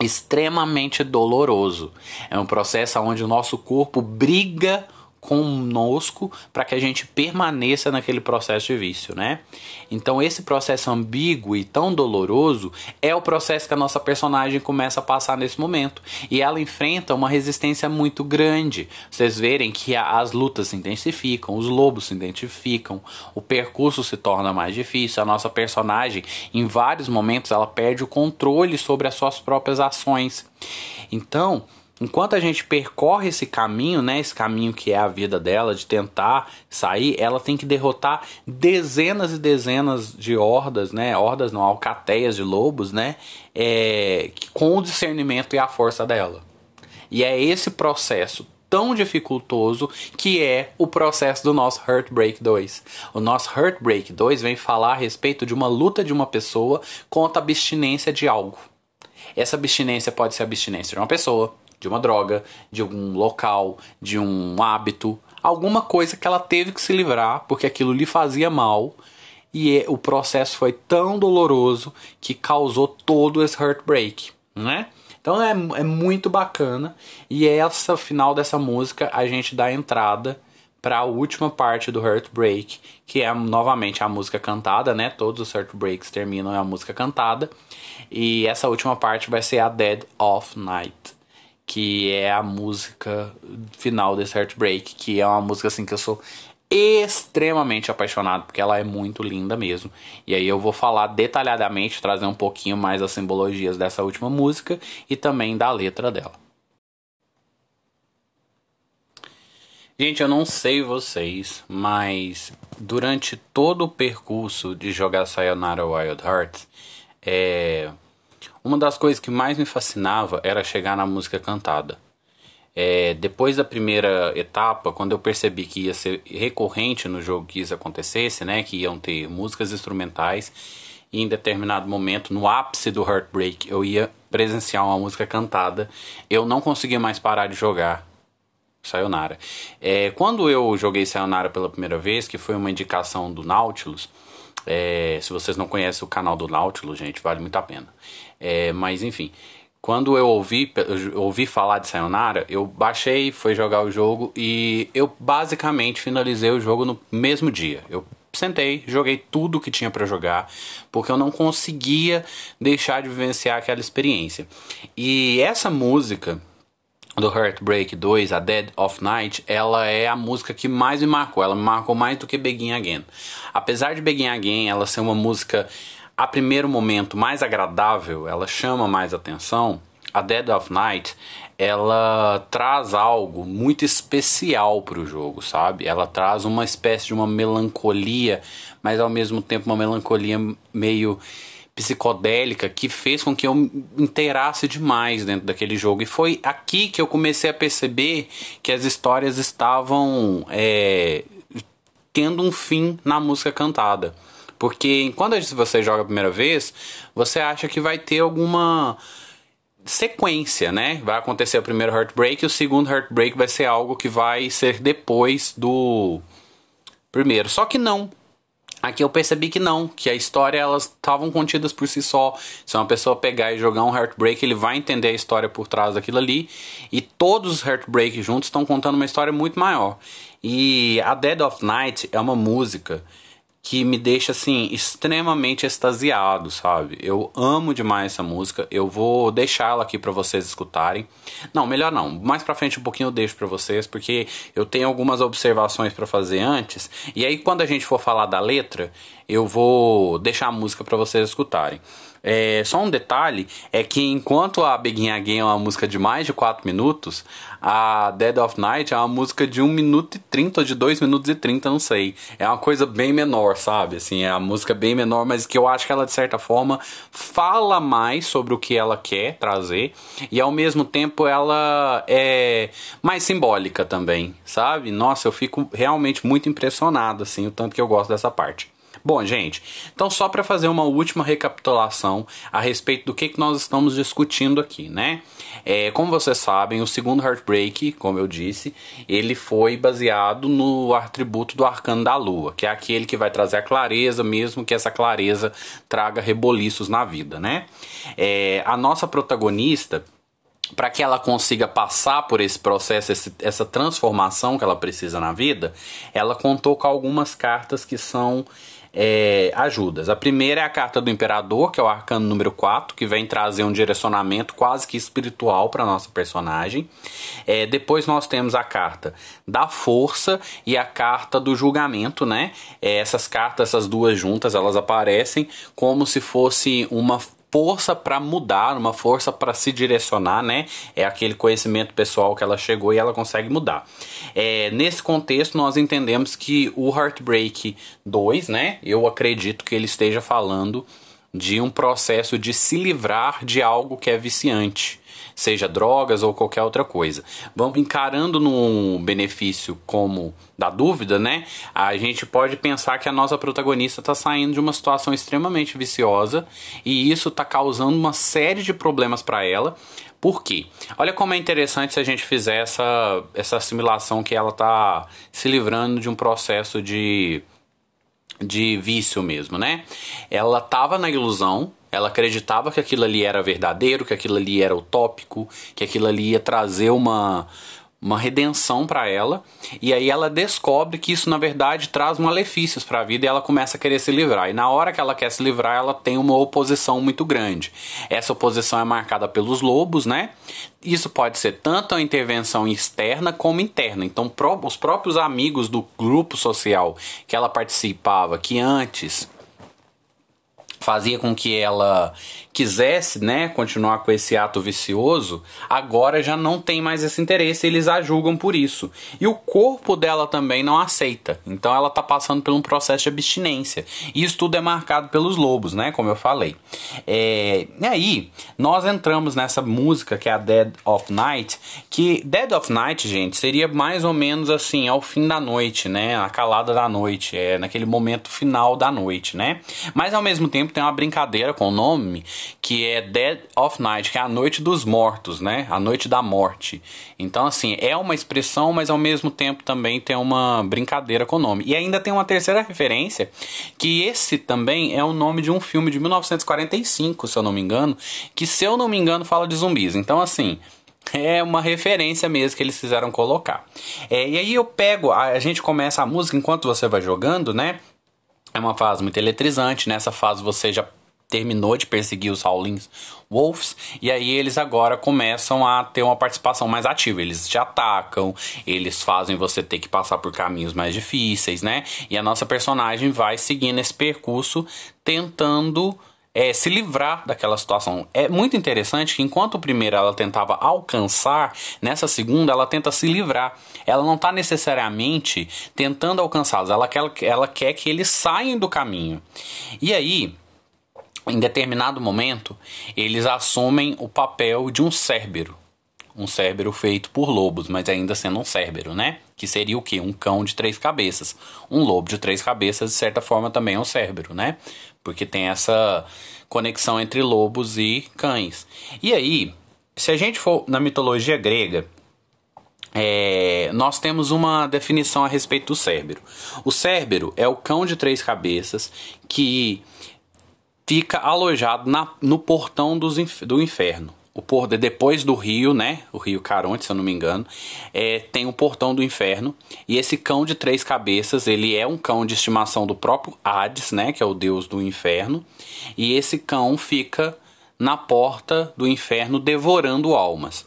Speaker 1: extremamente doloroso. É um processo onde o nosso corpo briga conosco para que a gente permaneça naquele processo de vício, né? Então esse processo ambíguo e tão doloroso é o processo que a nossa personagem começa a passar nesse momento e ela enfrenta uma resistência muito grande. Vocês verem que as lutas se intensificam, os lobos se identificam, o percurso se torna mais difícil, a nossa personagem em vários momentos ela perde o controle sobre as suas próprias ações. Então, enquanto a gente percorre esse caminho, né, esse caminho que é a vida dela, de tentar sair, ela tem que derrotar dezenas e dezenas de hordas, né, hordas não, alcateias de lobos, né, é, com o discernimento e a força dela. E é esse processo tão dificultoso que é o processo do nosso Heartbreak 2. O nosso Heartbreak 2 vem falar a respeito de uma luta de uma pessoa contra a abstinência de algo. Essa abstinência pode ser a abstinência de uma pessoa, de uma droga, de algum local, de um hábito, alguma coisa que ela teve que se livrar porque aquilo lhe fazia mal e é, o processo foi tão doloroso que causou todo esse heartbreak, né? Então é, é muito bacana e essa final dessa música a gente dá entrada para a última parte do Heartbreak, que é novamente a música cantada, né? Todos os Heartbreaks terminam em a música cantada. E essa última parte vai ser a Dead of Night que é a música final desse Heartbreak, que é uma música assim que eu sou extremamente apaixonado, porque ela é muito linda mesmo. E aí eu vou falar detalhadamente, trazer um pouquinho mais as simbologias dessa última música e também da letra dela. Gente, eu não sei vocês, mas durante todo o percurso de jogar Sayonara Wild Hearts, é, uma das coisas que mais me fascinava era chegar na música cantada. É, depois da primeira etapa, quando eu percebi que ia ser recorrente no jogo que isso acontecesse, né, que iam ter músicas instrumentais, e em determinado momento, no ápice do Heartbreak, eu ia presenciar uma música cantada, eu não conseguia mais parar de jogar Sayonara. É, quando eu joguei Sayonara pela primeira vez, que foi uma indicação do Nautilus, é, se vocês não conhecem o canal do Nautilus, gente, vale muito a pena. É, mas enfim, quando eu ouvi, eu ouvi falar de Sayonara, eu baixei, fui jogar o jogo e eu basicamente finalizei o jogo no mesmo dia. Eu sentei, joguei tudo que tinha para jogar, porque eu não conseguia deixar de vivenciar aquela experiência. E essa música do Heartbreak 2, a Dead of Night, ela é a música que mais me marcou. Ela me marcou mais do que Begin Again. Apesar de Begin Again ela ser uma música a primeiro momento mais agradável, ela chama mais atenção. A Dead of Night, ela traz algo muito especial para o jogo, sabe? Ela traz uma espécie de uma melancolia, mas ao mesmo tempo uma melancolia meio psicodélica que fez com que eu inteirasse demais dentro daquele jogo. E foi aqui que eu comecei a perceber que as histórias estavam é, tendo um fim na música cantada. Porque quando você joga a primeira vez, você acha que vai ter alguma sequência, né? Vai acontecer o primeiro Heartbreak e o segundo Heartbreak vai ser algo que vai ser depois do primeiro. Só que não. Aqui eu percebi que não, que a história elas estavam contidas por si só. Se uma pessoa pegar e jogar um Heartbreak, ele vai entender a história por trás daquilo ali. E todos os Heartbreak juntos estão contando uma história muito maior. E a Dead of Night é uma música que me deixa assim extremamente extasiado, sabe? Eu amo demais essa música. Eu vou deixar ela aqui para vocês escutarem. Não, melhor não. Mais para frente um pouquinho eu deixo para vocês, porque eu tenho algumas observações para fazer antes. E aí quando a gente for falar da letra, eu vou deixar a música para vocês escutarem. É, só um detalhe é que enquanto a Begin Again é uma música de mais de 4 minutos, a Dead of Night é uma música de 1 minuto e 30 ou de 2 minutos e 30, não sei. É uma coisa bem menor, sabe? Assim, é a música bem menor, mas que eu acho que ela de certa forma fala mais sobre o que ela quer trazer e ao mesmo tempo ela é mais simbólica também, sabe? Nossa, eu fico realmente muito impressionado assim, o tanto que eu gosto dessa parte. Bom, gente, então só para fazer uma última recapitulação a respeito do que, que nós estamos discutindo aqui, né? É, como vocês sabem, o segundo Heartbreak, como eu disse, ele foi baseado no atributo do arcano da lua, que é aquele que vai trazer a clareza, mesmo que essa clareza traga reboliços na vida, né? É, a nossa protagonista para que ela consiga passar por esse processo, esse, essa transformação que ela precisa na vida, ela contou com algumas cartas que são é, ajudas. A primeira é a carta do Imperador, que é o arcano número 4, que vem trazer um direcionamento quase que espiritual para nossa personagem. É, depois nós temos a carta da Força e a carta do Julgamento, né? É, essas cartas, essas duas juntas, elas aparecem como se fosse uma força para mudar, uma força para se direcionar, né? É aquele conhecimento pessoal que ela chegou e ela consegue mudar. É, nesse contexto, nós entendemos que o Heartbreak 2, né? Eu acredito que ele esteja falando de um processo de se livrar de algo que é viciante seja drogas ou qualquer outra coisa. Vamos encarando num benefício como da dúvida, né? A gente pode pensar que a nossa protagonista está saindo de uma situação extremamente viciosa e isso está causando uma série de problemas para ela. Por quê? Olha como é interessante se a gente fizer essa, essa assimilação que ela está se livrando de um processo de, de vício mesmo, né? Ela estava na ilusão, ela acreditava que aquilo ali era verdadeiro, que aquilo ali era utópico, que aquilo ali ia trazer uma, uma redenção para ela. E aí ela descobre que isso na verdade traz malefícios para a vida e ela começa a querer se livrar. E na hora que ela quer se livrar, ela tem uma oposição muito grande. Essa oposição é marcada pelos lobos, né? Isso pode ser tanto a intervenção externa como interna. Então, os próprios amigos do grupo social que ela participava, que antes fazia com que ela quisesse, né, continuar com esse ato vicioso, agora já não tem mais esse interesse, eles a julgam por isso. E o corpo dela também não aceita. Então ela tá passando por um processo de abstinência. E isso tudo é marcado pelos lobos, né, como eu falei. É... E aí, nós entramos nessa música que é a Dead of Night, que Dead of Night, gente, seria mais ou menos assim, ao fim da noite, né, a calada da noite, é naquele momento final da noite, né? Mas ao mesmo tempo tem uma brincadeira com o nome que é Dead of Night, que é a noite dos mortos, né? A noite da morte. Então, assim, é uma expressão, mas ao mesmo tempo também tem uma brincadeira com o nome. E ainda tem uma terceira referência, que esse também é o nome de um filme de 1945, se eu não me engano, que se eu não me engano fala de zumbis. Então, assim, é uma referência mesmo que eles fizeram colocar. É, e aí eu pego, a, a gente começa a música enquanto você vai jogando, né? É uma fase muito eletrizante. Nessa fase você já terminou de perseguir os Howling Wolves e aí eles agora começam a ter uma participação mais ativa. Eles te atacam, eles fazem você ter que passar por caminhos mais difíceis, né? E a nossa personagem vai seguindo esse percurso tentando é, se livrar daquela situação. É muito interessante que enquanto o primeiro ela tentava alcançar, nessa segunda ela tenta se livrar. Ela não está necessariamente tentando alcançá-los, ela quer, ela quer que eles saiam do caminho. E aí, em determinado momento, eles assumem o papel de um cérbero. Um cérbero feito por lobos, mas ainda sendo um cérbero, né? Que seria o quê? Um cão de três cabeças. Um lobo de três cabeças, de certa forma, também é um cérbero, né? Porque tem essa conexão entre lobos e cães. E aí, se a gente for na mitologia grega, é, nós temos uma definição a respeito do Cérbero. O Cérbero é o cão de três cabeças que fica alojado na, no portão dos, do inferno o por depois do rio, né? O rio Caronte, se eu não me engano, é, tem o portão do inferno. E esse cão de três cabeças, ele é um cão de estimação do próprio Hades, né? Que é o deus do inferno. E esse cão fica na porta do inferno devorando almas.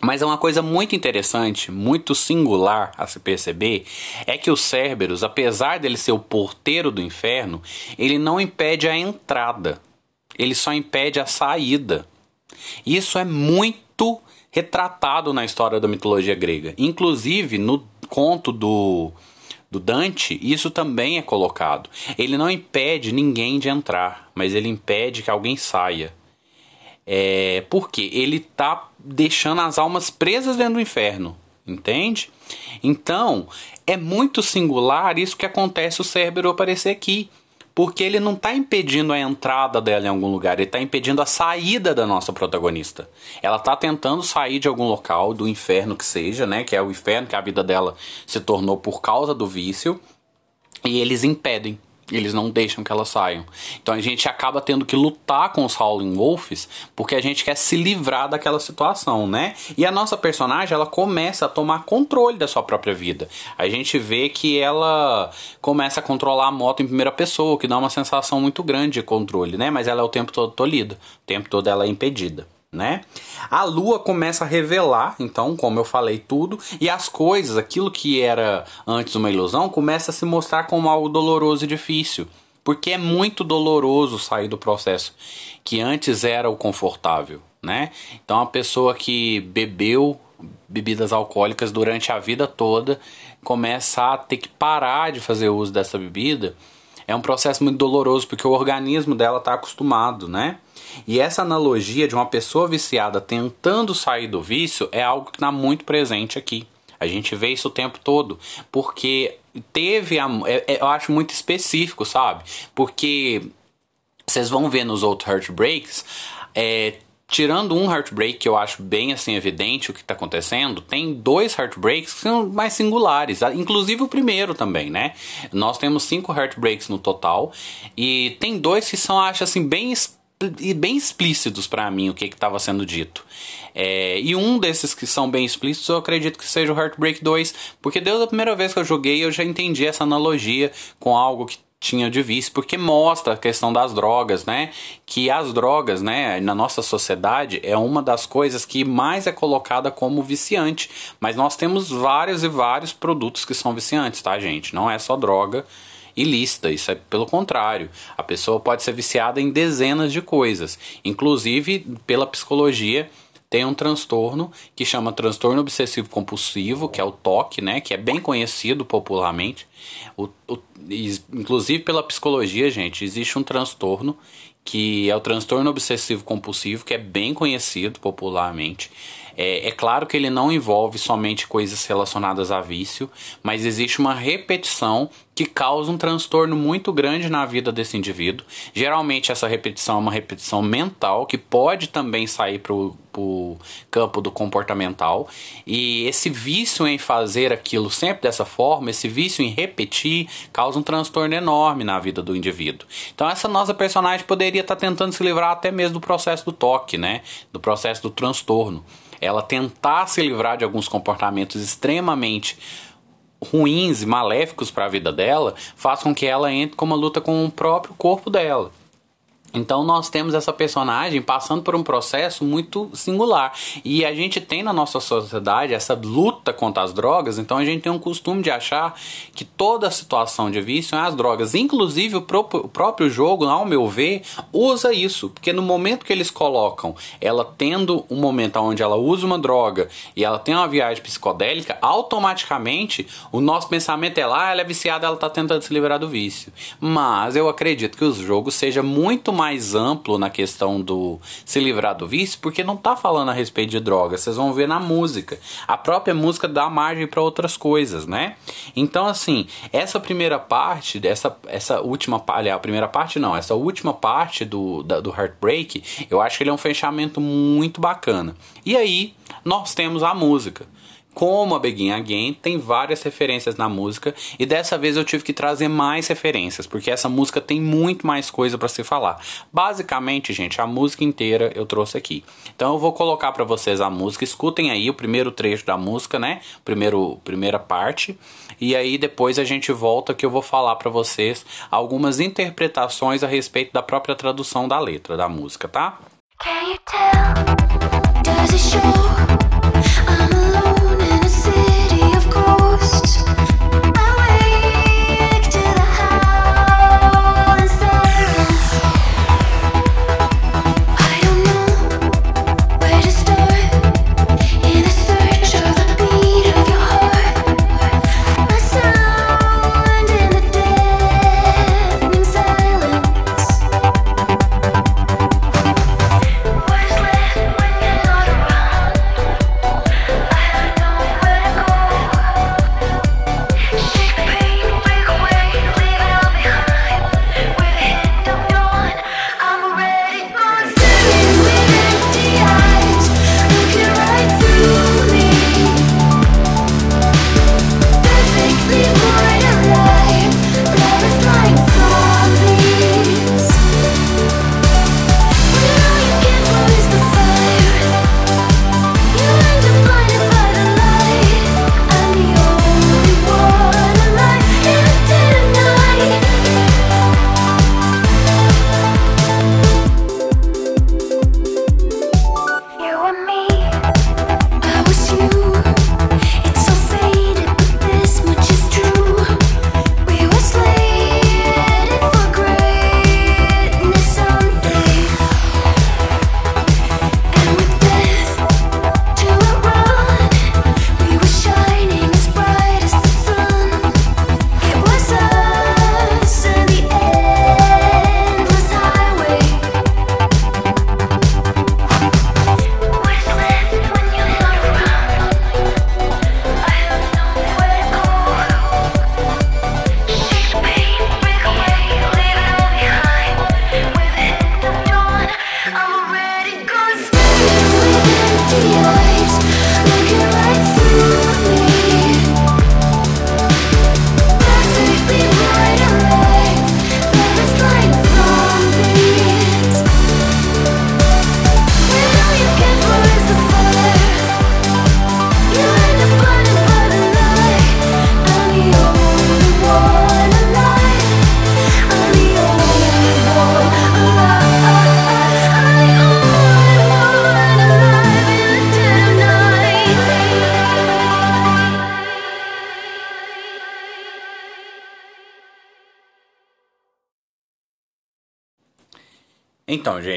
Speaker 1: Mas é uma coisa muito interessante, muito singular a se perceber, é que o Cerberus, apesar dele ser o porteiro do inferno, ele não impede a entrada, ele só impede a saída. Isso é muito retratado na história da mitologia grega. Inclusive, no conto do, do Dante, isso também é colocado. Ele não impede ninguém de entrar, mas ele impede que alguém saia. É, porque ele está deixando as almas presas dentro do inferno, entende? Então, é muito singular isso que acontece o Cérbero aparecer aqui. Porque ele não tá impedindo a entrada dela em algum lugar, ele tá impedindo a saída da nossa protagonista. Ela tá tentando sair de algum local, do inferno que seja, né? Que é o inferno que a vida dela se tornou por causa do vício, e eles impedem. Eles não deixam que elas saiam. Então a gente acaba tendo que lutar com os Howling Wolves porque a gente quer se livrar daquela situação, né? E a nossa personagem ela começa a tomar controle da sua própria vida. A gente vê que ela começa a controlar a moto em primeira pessoa, que dá uma sensação muito grande de controle, né? Mas ela é o tempo todo tolhida, o tempo todo ela é impedida né? A lua começa a revelar, então, como eu falei, tudo, e as coisas, aquilo que era antes uma ilusão, começa a se mostrar como algo doloroso e difícil. Porque é muito doloroso sair do processo que antes era o confortável, né? Então, a pessoa que bebeu bebidas alcoólicas durante a vida toda começa a ter que parar de fazer uso dessa bebida. É um processo muito doloroso porque o organismo dela está acostumado, né? E essa analogia de uma pessoa viciada tentando sair do vício é algo que está muito presente aqui. A gente vê isso o tempo todo, porque teve a, é, é, eu acho muito específico, sabe? Porque vocês vão ver nos outros heartbreaks, é, tirando um heartbreak que eu acho bem assim evidente o que está acontecendo, tem dois heartbreaks que são mais singulares, inclusive o primeiro também, né? Nós temos cinco heartbreaks no total e tem dois que são acho assim bem bem explícitos para mim o que estava sendo dito. É, e um desses que são bem explícitos eu acredito que seja o Heartbreak 2, porque desde a primeira vez que eu joguei eu já entendi essa analogia com algo que tinha de vício, porque mostra a questão das drogas, né? Que as drogas, né, na nossa sociedade é uma das coisas que mais é colocada como viciante, mas nós temos vários e vários produtos que são viciantes, tá, gente? Não é só droga ilícita, isso é pelo contrário. A pessoa pode ser viciada em dezenas de coisas, inclusive pela psicologia tem um transtorno que chama transtorno obsessivo compulsivo, que é o TOC, né, que é bem conhecido popularmente. O, o, inclusive pela psicologia, gente, existe um transtorno que é o transtorno obsessivo compulsivo, que é bem conhecido popularmente. É, é, claro que ele não envolve somente coisas relacionadas a vício, mas existe uma repetição que causa um transtorno muito grande na vida desse indivíduo. Geralmente essa repetição é uma repetição mental que pode também sair para o campo do comportamental. E esse vício em fazer aquilo sempre dessa forma, esse vício em repetir, causa um transtorno enorme na vida do indivíduo. Então essa nossa personagem poderia estar tá tentando se livrar até mesmo do processo do toque, né? Do processo do transtorno ela tentar se livrar de alguns comportamentos extremamente ruins e maléficos para a vida dela, faz com que ela entre com uma luta com o próprio corpo dela. Então nós temos essa personagem passando por um processo muito singular. E a gente tem na nossa sociedade essa luta contra as drogas, então a gente tem um costume de achar que toda situação de vício é as drogas. Inclusive o próprio, jogo, ao meu ver, usa isso. Porque no momento que eles colocam ela tendo um momento onde ela usa uma droga e ela tem uma viagem psicodélica, automaticamente o nosso pensamento é lá, ela é viciada, ela está tentando se livrar do vício. Mas eu acredito que o jogo seja muito mais amplo na questão do se livrar do vício, porque não tá falando a respeito de drogas, vocês vão ver na música. A própria música dá margem para outras coisas, né? Então, assim, essa primeira parte, essa, essa última aliás, a primeira parte não, essa última parte do, da, do Heartbreak, eu acho que ele é um fechamento muito bacana. E aí, nós temos a música como a Begin Again, tem várias referências na música e dessa vez eu tive que trazer mais referências, porque essa música tem muito mais coisa para se falar. Basicamente, gente, a música inteira eu trouxe aqui. Então eu vou colocar para vocês a música, escutem aí o primeiro trecho da música, né? Primeiro, primeira parte. E aí depois a gente volta que eu vou falar para vocês algumas interpretações a respeito da própria tradução da letra da música, tá?
Speaker 2: Can you tell? Does it show? I'm alone
Speaker 1: see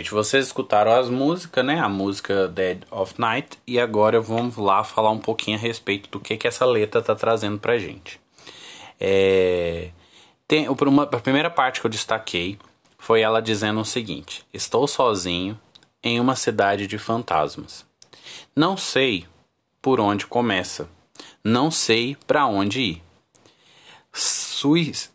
Speaker 1: gente, vocês escutaram as músicas, né? A música Dead of Night e agora vamos lá falar um pouquinho a respeito do que que essa letra tá trazendo pra gente. É... Tem, uma, a primeira parte que eu destaquei foi ela dizendo o seguinte: Estou sozinho em uma cidade de fantasmas. Não sei por onde começa. Não sei para onde ir. Suis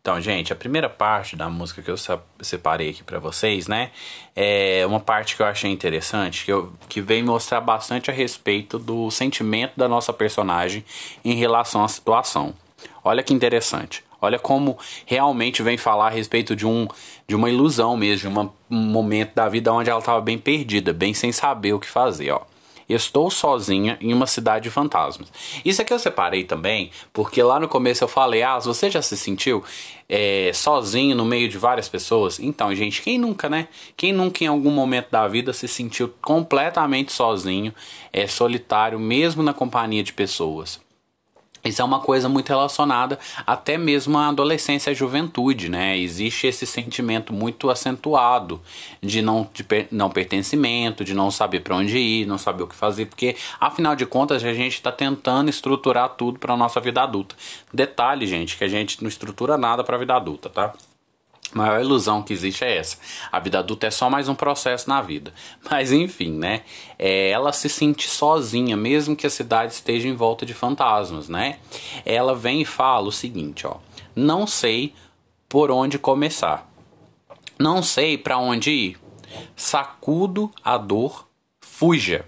Speaker 1: Então, gente, a primeira parte da música que eu separei aqui para vocês, né, é uma parte que eu achei interessante, que, eu, que vem mostrar bastante a respeito do sentimento da nossa personagem em relação à situação. Olha que interessante. Olha como realmente vem falar a respeito de, um, de uma ilusão mesmo, de uma, um momento da vida onde ela estava bem perdida, bem sem saber o que fazer, ó. Estou sozinha em uma cidade de fantasmas. Isso aqui eu separei também, porque lá no começo eu falei: Ah, você já se sentiu é, sozinho no meio de várias pessoas? Então, gente, quem nunca, né? Quem nunca em algum momento da vida se sentiu completamente sozinho, é solitário, mesmo na companhia de pessoas? Isso é uma coisa muito relacionada até mesmo à adolescência e à juventude, né? Existe esse sentimento muito acentuado de não, de per, não pertencimento, de não saber para onde ir, não saber o que fazer, porque afinal de contas a gente está tentando estruturar tudo para nossa vida adulta. Detalhe, gente, que a gente não estrutura nada para a vida adulta, tá? A maior ilusão que existe é essa. A vida adulta é só mais um processo na vida. Mas enfim, né? É, ela se sente sozinha, mesmo que a cidade esteja em volta de fantasmas, né? Ela vem e fala o seguinte, ó. Não sei por onde começar. Não sei para onde ir. Sacudo a dor, fuja.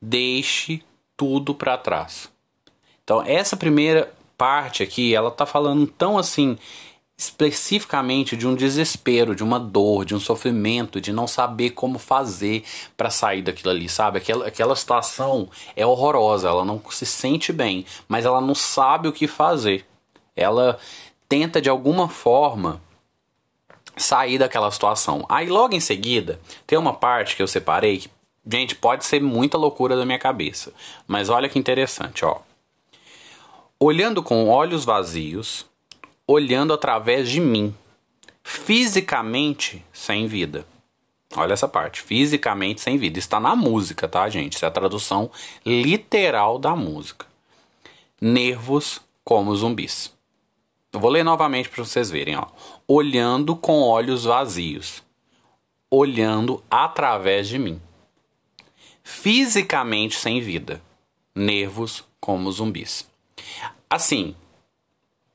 Speaker 1: Deixe tudo para trás. Então, essa primeira parte aqui, ela tá falando tão assim especificamente de um desespero, de uma dor, de um sofrimento, de não saber como fazer para sair daquilo ali, sabe? Aquela, aquela situação é horrorosa, ela não se sente bem, mas ela não sabe o que fazer. Ela tenta de alguma forma sair daquela situação. Aí logo em seguida, tem uma parte que eu separei que, gente, pode ser muita loucura da minha cabeça, mas olha que interessante, ó. Olhando com olhos vazios, olhando através de mim, fisicamente sem vida. Olha essa parte, fisicamente sem vida. Está na música, tá, gente? Isso é a tradução literal da música. Nervos como zumbis. Eu vou ler novamente para vocês verem, ó. Olhando com olhos vazios, olhando através de mim. Fisicamente sem vida. Nervos como zumbis. Assim,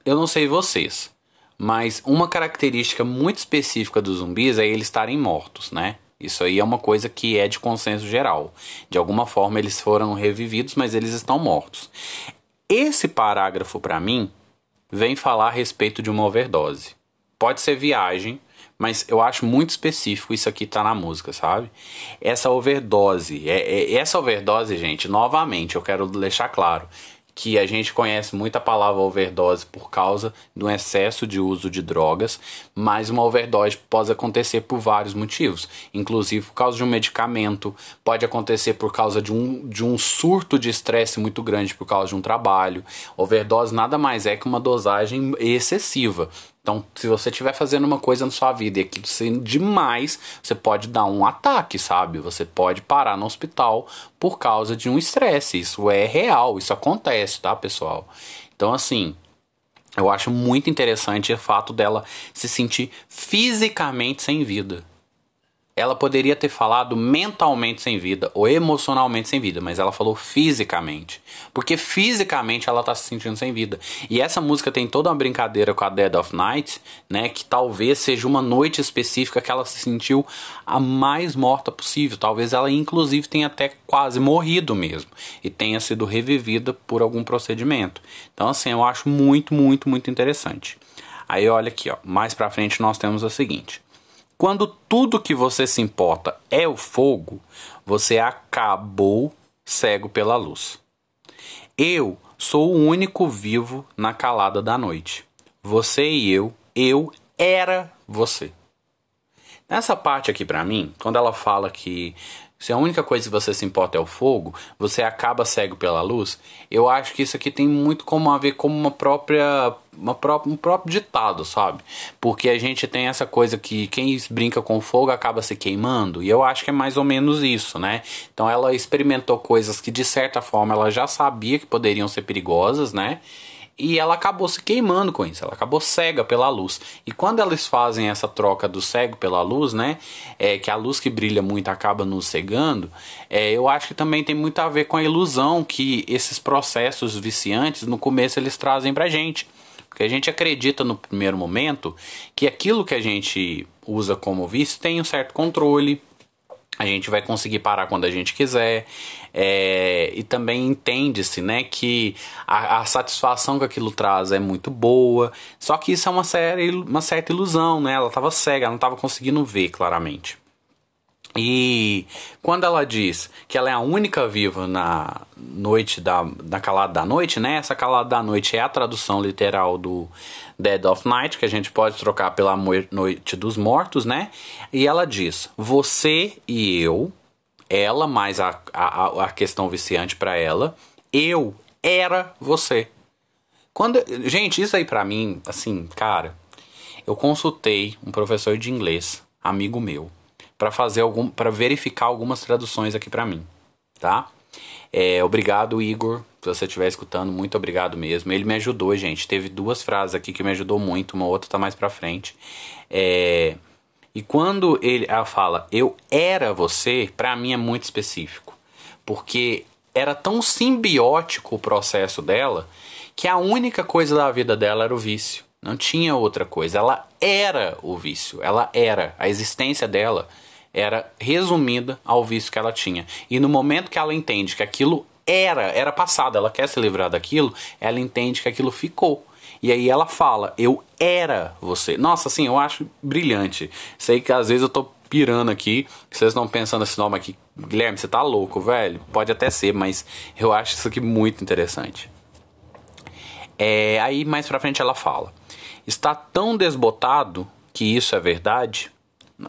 Speaker 1: eu não sei vocês, mas uma característica muito específica dos zumbis é eles estarem mortos, né? Isso aí é uma coisa que é de consenso geral. De alguma forma eles foram revividos, mas eles estão mortos. Esse parágrafo, para mim, vem falar a respeito de uma overdose. Pode ser viagem, mas eu acho muito específico isso aqui tá na música, sabe? Essa overdose, é, é, essa overdose, gente, novamente, eu quero deixar claro que a gente conhece muito a palavra overdose por causa do excesso de uso de drogas, mas uma overdose pode acontecer por vários motivos, inclusive por causa de um medicamento, pode acontecer por causa de um, de um surto de estresse muito grande por causa de um trabalho. Overdose nada mais é que uma dosagem excessiva. Então, se você estiver fazendo uma coisa na sua vida e aquilo sendo demais, você pode dar um ataque, sabe? Você pode parar no hospital por causa de um estresse. Isso é real, isso acontece, tá, pessoal? Então, assim, eu acho muito interessante o fato dela se sentir fisicamente sem vida ela poderia ter falado mentalmente sem vida ou emocionalmente sem vida, mas ela falou fisicamente. Porque fisicamente ela tá se sentindo sem vida. E essa música tem toda uma brincadeira com a Dead of Night, né? Que talvez seja uma noite específica que ela se sentiu a mais morta possível. Talvez ela, inclusive, tenha até quase morrido mesmo. E tenha sido revivida por algum procedimento. Então, assim, eu acho muito, muito, muito interessante. Aí olha aqui, ó. Mais pra frente nós temos o seguinte. Quando tudo que você se importa é o fogo, você acabou cego pela luz. Eu sou o único vivo na calada da noite. Você e eu, eu era você. Nessa parte aqui para mim, quando ela fala que se a única coisa que você se importa é o fogo, você acaba cego pela luz. Eu acho que isso aqui tem muito como a ver como uma própria, uma própria um próprio ditado, sabe? Porque a gente tem essa coisa que quem brinca com fogo acaba se queimando, e eu acho que é mais ou menos isso, né? Então ela experimentou coisas que de certa forma ela já sabia que poderiam ser perigosas, né? E ela acabou se queimando com isso, ela acabou cega pela luz. E quando eles fazem essa troca do cego pela luz, né, é, que a luz que brilha muito acaba nos cegando, é, eu acho que também tem muito a ver com a ilusão que esses processos viciantes no começo eles trazem pra gente. Porque a gente acredita no primeiro momento que aquilo que a gente usa como vício tem um certo controle, a gente vai conseguir parar quando a gente quiser. É, e também entende-se né, que a, a, satisfação que aquilo traz é muito boa. Só que isso é uma, série, uma certa ilusão, né? Ela estava cega, ela não estava conseguindo ver claramente. E quando ela diz que ela é a única viva na noite da, da calada da noite, né? Essa calada da noite é a tradução literal do Dead of Night, que a gente pode trocar pela noite dos mortos, né? E ela diz: Você e eu, ela mais a, a, a questão viciante para ela, eu era você. Quando, gente, isso aí para mim, assim, cara, eu consultei um professor de inglês, amigo meu para fazer algum, para verificar algumas traduções aqui para mim, tá? É, obrigado, Igor. Se você estiver escutando, muito obrigado mesmo. Ele me ajudou, gente. Teve duas frases aqui que me ajudou muito, uma outra tá mais pra frente. É, e quando ele, ela fala, eu era você, para mim é muito específico. Porque era tão simbiótico o processo dela que a única coisa da vida dela era o vício. Não tinha outra coisa. Ela era o vício. Ela era. A existência dela era resumida ao vício que ela tinha. E no momento que ela entende que aquilo era, era passado, ela quer se livrar daquilo, ela entende que aquilo ficou. E aí ela fala, eu era você. Nossa, assim, eu acho brilhante. Sei que às vezes eu tô pirando aqui, vocês estão pensando assim, não, mas que, Guilherme, você tá louco, velho. Pode até ser, mas eu acho isso aqui muito interessante. É, aí mais pra frente ela fala, está tão desbotado que isso é verdade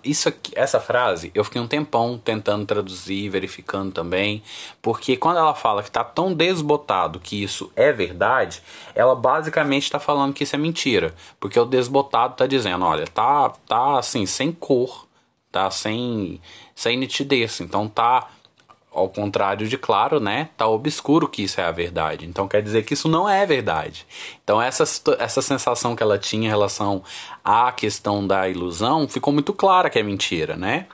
Speaker 1: isso aqui, essa frase, eu fiquei um tempão tentando traduzir, verificando também, porque quando ela fala que está tão desbotado que isso é verdade, ela basicamente está falando que isso é mentira, porque o desbotado está dizendo, olha, tá, tá assim sem cor, tá sem, sem nitidez, então tá ao contrário de claro, né? Tá obscuro que isso é a verdade. Então quer dizer que isso não é verdade. Então essa, essa sensação que ela tinha em relação à questão da ilusão ficou muito clara que é mentira, né?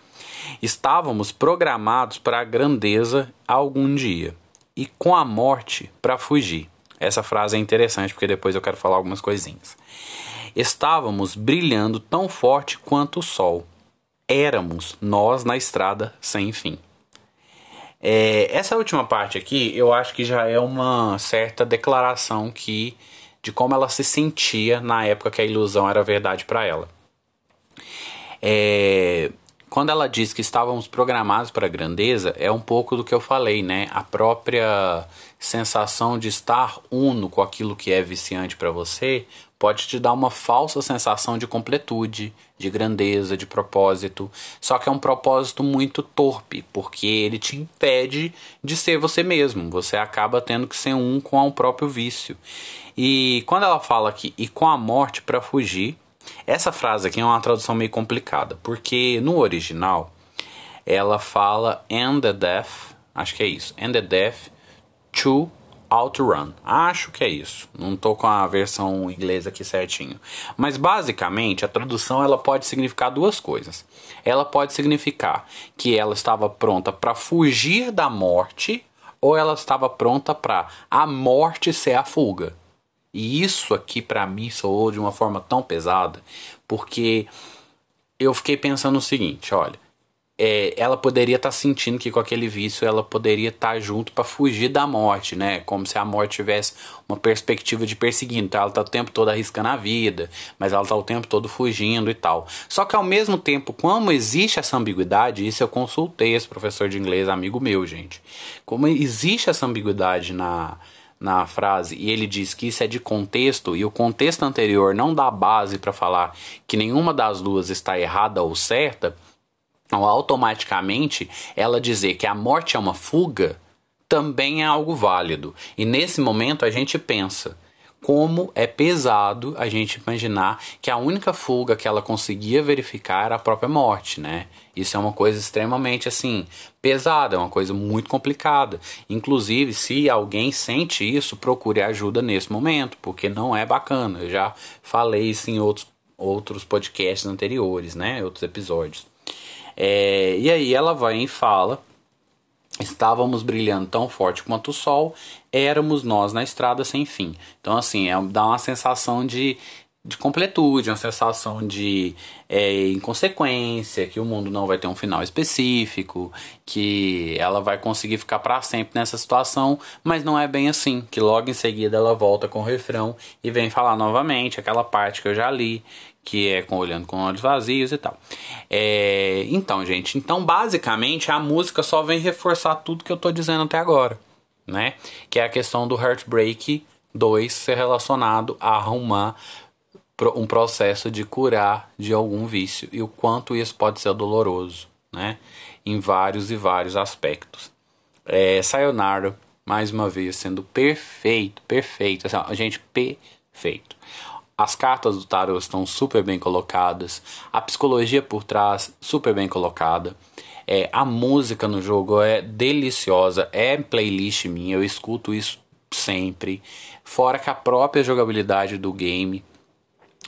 Speaker 1: Estávamos programados para a grandeza algum dia e com a morte para fugir. Essa frase é interessante porque depois eu quero falar algumas coisinhas. Estávamos brilhando tão forte quanto o sol. Éramos nós na estrada sem fim. É, essa última parte aqui, eu acho que já é uma certa declaração que de como ela se sentia na época que a ilusão era verdade para ela. É, quando ela diz que estávamos programados para a grandeza, é um pouco do que eu falei, né? A própria sensação de estar uno com aquilo que é viciante para você pode te dar uma falsa sensação de completude, de grandeza, de propósito. Só que é um propósito muito torpe, porque ele te impede de ser você mesmo. Você acaba tendo que ser um com o próprio vício. E quando ela fala aqui, e com a morte para fugir, essa frase aqui é uma tradução meio complicada, porque no original ela fala and the death, acho que é isso, and the death to Outrun. Acho que é isso. Não tô com a versão inglesa aqui certinho. Mas basicamente a tradução ela pode significar duas coisas. Ela pode significar que ela estava pronta para fugir da morte ou ela estava pronta para a morte ser a fuga. E isso aqui para mim soou de uma forma tão pesada, porque eu fiquei pensando o seguinte, olha, é, ela poderia estar tá sentindo que com aquele vício ela poderia estar tá junto para fugir da morte, né? Como se a morte tivesse uma perspectiva de perseguindo. Então ela tá o tempo todo arriscando a vida, mas ela tá o tempo todo fugindo e tal. Só que ao mesmo tempo, como existe essa ambiguidade, isso eu consultei esse professor de inglês, amigo meu, gente. Como existe essa ambiguidade na na frase e ele diz que isso é de contexto e o contexto anterior não dá base para falar que nenhuma das duas está errada ou certa, Então, automaticamente, ela dizer que a morte é uma fuga também é algo válido. E nesse momento a gente pensa como é pesado a gente imaginar que a única fuga que ela conseguia verificar era a própria morte, né? Isso é uma coisa extremamente assim pesada, é uma coisa muito complicada. Inclusive, se alguém sente isso, procure ajuda nesse momento, porque não é bacana. Eu já falei isso em outros, outros podcasts anteriores, né? Outros episódios. É, e aí ela vai e fala Estávamos brilhando tão forte quanto o sol, éramos nós na estrada sem fim. Então, assim, é, dá uma sensação de, de completude, uma sensação de é, inconsequência, que o mundo não vai ter um final específico, que ela vai conseguir ficar para sempre nessa situação, mas não é bem assim. Que logo em seguida ela volta com o refrão e vem falar novamente aquela parte que eu já li, que é com olhando com olhos vazios e tal. É, então, gente, então basicamente a música só vem reforçar tudo que eu tô dizendo até agora, né? Que é a questão do Heartbreak 2 ser relacionado a arrumar um processo de curar de algum vício e o quanto isso pode ser doloroso, né? Em vários e vários aspectos. É, Sayonara, mais uma vez, sendo perfeito, perfeito, assim, gente, perfeito. As cartas do tarot estão super bem colocadas, a psicologia por trás super bem colocada. É, a música no jogo é deliciosa, é playlist minha, eu escuto isso sempre. Fora que a própria jogabilidade do game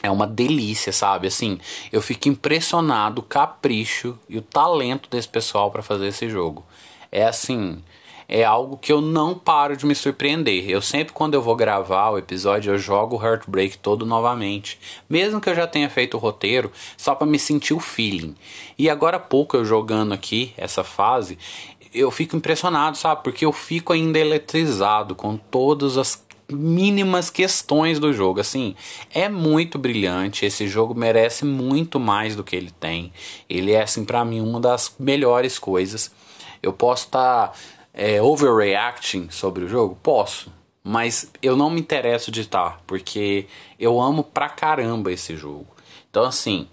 Speaker 1: é uma delícia, sabe? Assim, eu fico impressionado o capricho e o talento desse pessoal para fazer esse jogo. É assim, é algo que eu não paro de me surpreender. Eu sempre, quando eu vou gravar o episódio, eu jogo o Heartbreak todo novamente. Mesmo que eu já tenha feito o roteiro, só para me sentir o feeling. E agora há pouco eu jogando aqui essa fase, eu fico impressionado, sabe? Porque eu fico ainda eletrizado com todas as mínimas questões do jogo. Assim, é muito brilhante. Esse jogo merece muito mais do que ele tem. Ele é, assim, para mim, uma das melhores coisas. Eu posso estar tá é, overreacting sobre o jogo? Posso. Mas eu não me interesso de estar, porque eu amo pra caramba esse jogo. Então, assim,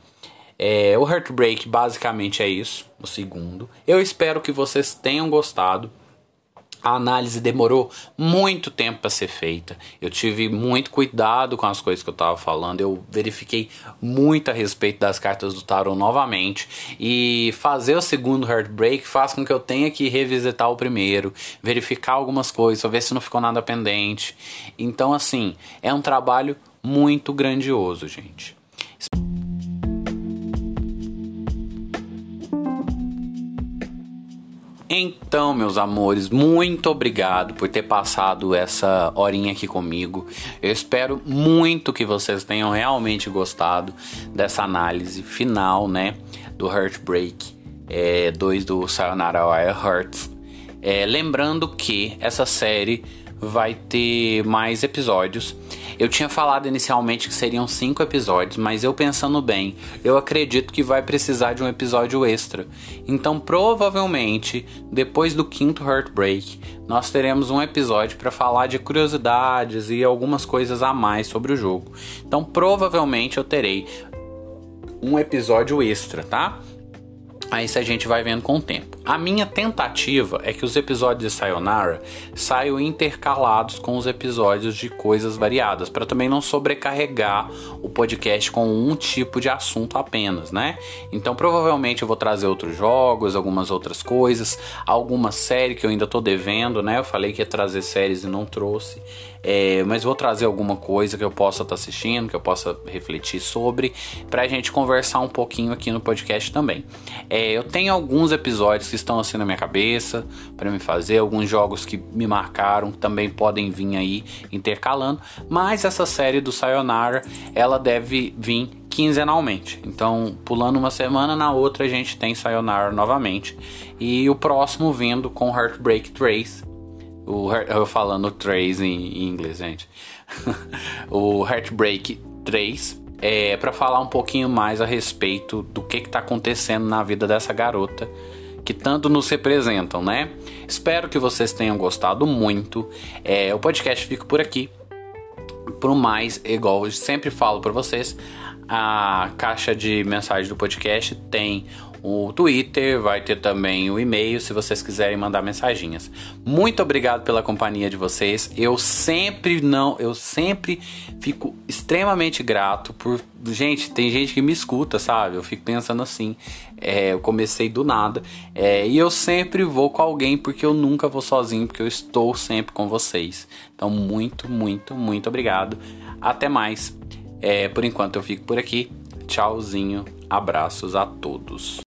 Speaker 1: é, o Heartbreak basicamente é isso, o segundo. Eu espero que vocês tenham gostado. A análise demorou muito tempo para ser feita. Eu tive muito cuidado com as coisas que eu estava falando. Eu verifiquei muito a respeito das cartas do tarot novamente. E fazer o segundo Heartbreak faz com que eu tenha que revisitar o primeiro, verificar algumas coisas, ver se não ficou nada pendente. Então, assim, é um trabalho muito grandioso, gente. Então, meus amores, muito obrigado por ter passado essa horinha aqui comigo. Eu espero muito que vocês tenham realmente gostado dessa análise final, né, do Heartbreak 2 é, do Sayonara Wire Hearts. É, lembrando que essa série vai ter mais episódios. Eu tinha falado inicialmente que seriam cinco episódios, mas eu pensando bem, eu acredito que vai precisar de um episódio extra. Então, provavelmente, depois do quinto Heartbreak, nós teremos um episódio para falar de curiosidades e algumas coisas a mais sobre o jogo. Então, provavelmente eu terei um episódio extra, tá? Aí isso a gente vai vendo com o tempo. A minha tentativa é que os episódios de Sayonara saiam intercalados com os episódios de coisas variadas, para também não sobrecarregar o podcast com um tipo de assunto apenas, né? Então provavelmente eu vou trazer outros jogos, algumas outras coisas, alguma série que eu ainda tô devendo, né? Eu falei que ia trazer séries e não trouxe. É, mas vou trazer alguma coisa que eu possa estar tá assistindo, que eu possa refletir sobre, pra gente conversar um pouquinho aqui no podcast também. É, eu tenho alguns episódios que estão assim na minha cabeça para me fazer, alguns jogos que me marcaram também podem vir aí intercalando, mas essa série do Sayonara ela deve vir quinzenalmente. Então, pulando uma semana, na outra a gente tem Sayonara novamente. E o próximo vindo com Heartbreak Trace o, eu falando 3 em, em inglês, gente. o Heartbreak 3 é para falar um pouquinho mais a respeito do que está acontecendo na vida dessa garota que tanto nos representam, né? Espero que vocês tenham gostado muito. É, o podcast fica por aqui. Por mais, igual eu sempre falo para vocês, a caixa de mensagem do podcast tem o Twitter, vai ter também o e-mail se vocês quiserem mandar mensaginhas. Muito obrigado pela companhia de vocês. Eu sempre não, eu sempre fico extremamente grato por gente, tem gente que me escuta, sabe? Eu fico pensando assim, é, eu comecei do nada é, e eu sempre vou com alguém porque eu nunca vou sozinho, porque eu estou sempre com vocês. Então, muito, muito, muito obrigado. Até mais. É, por enquanto eu fico por aqui. Tchauzinho, abraços a todos.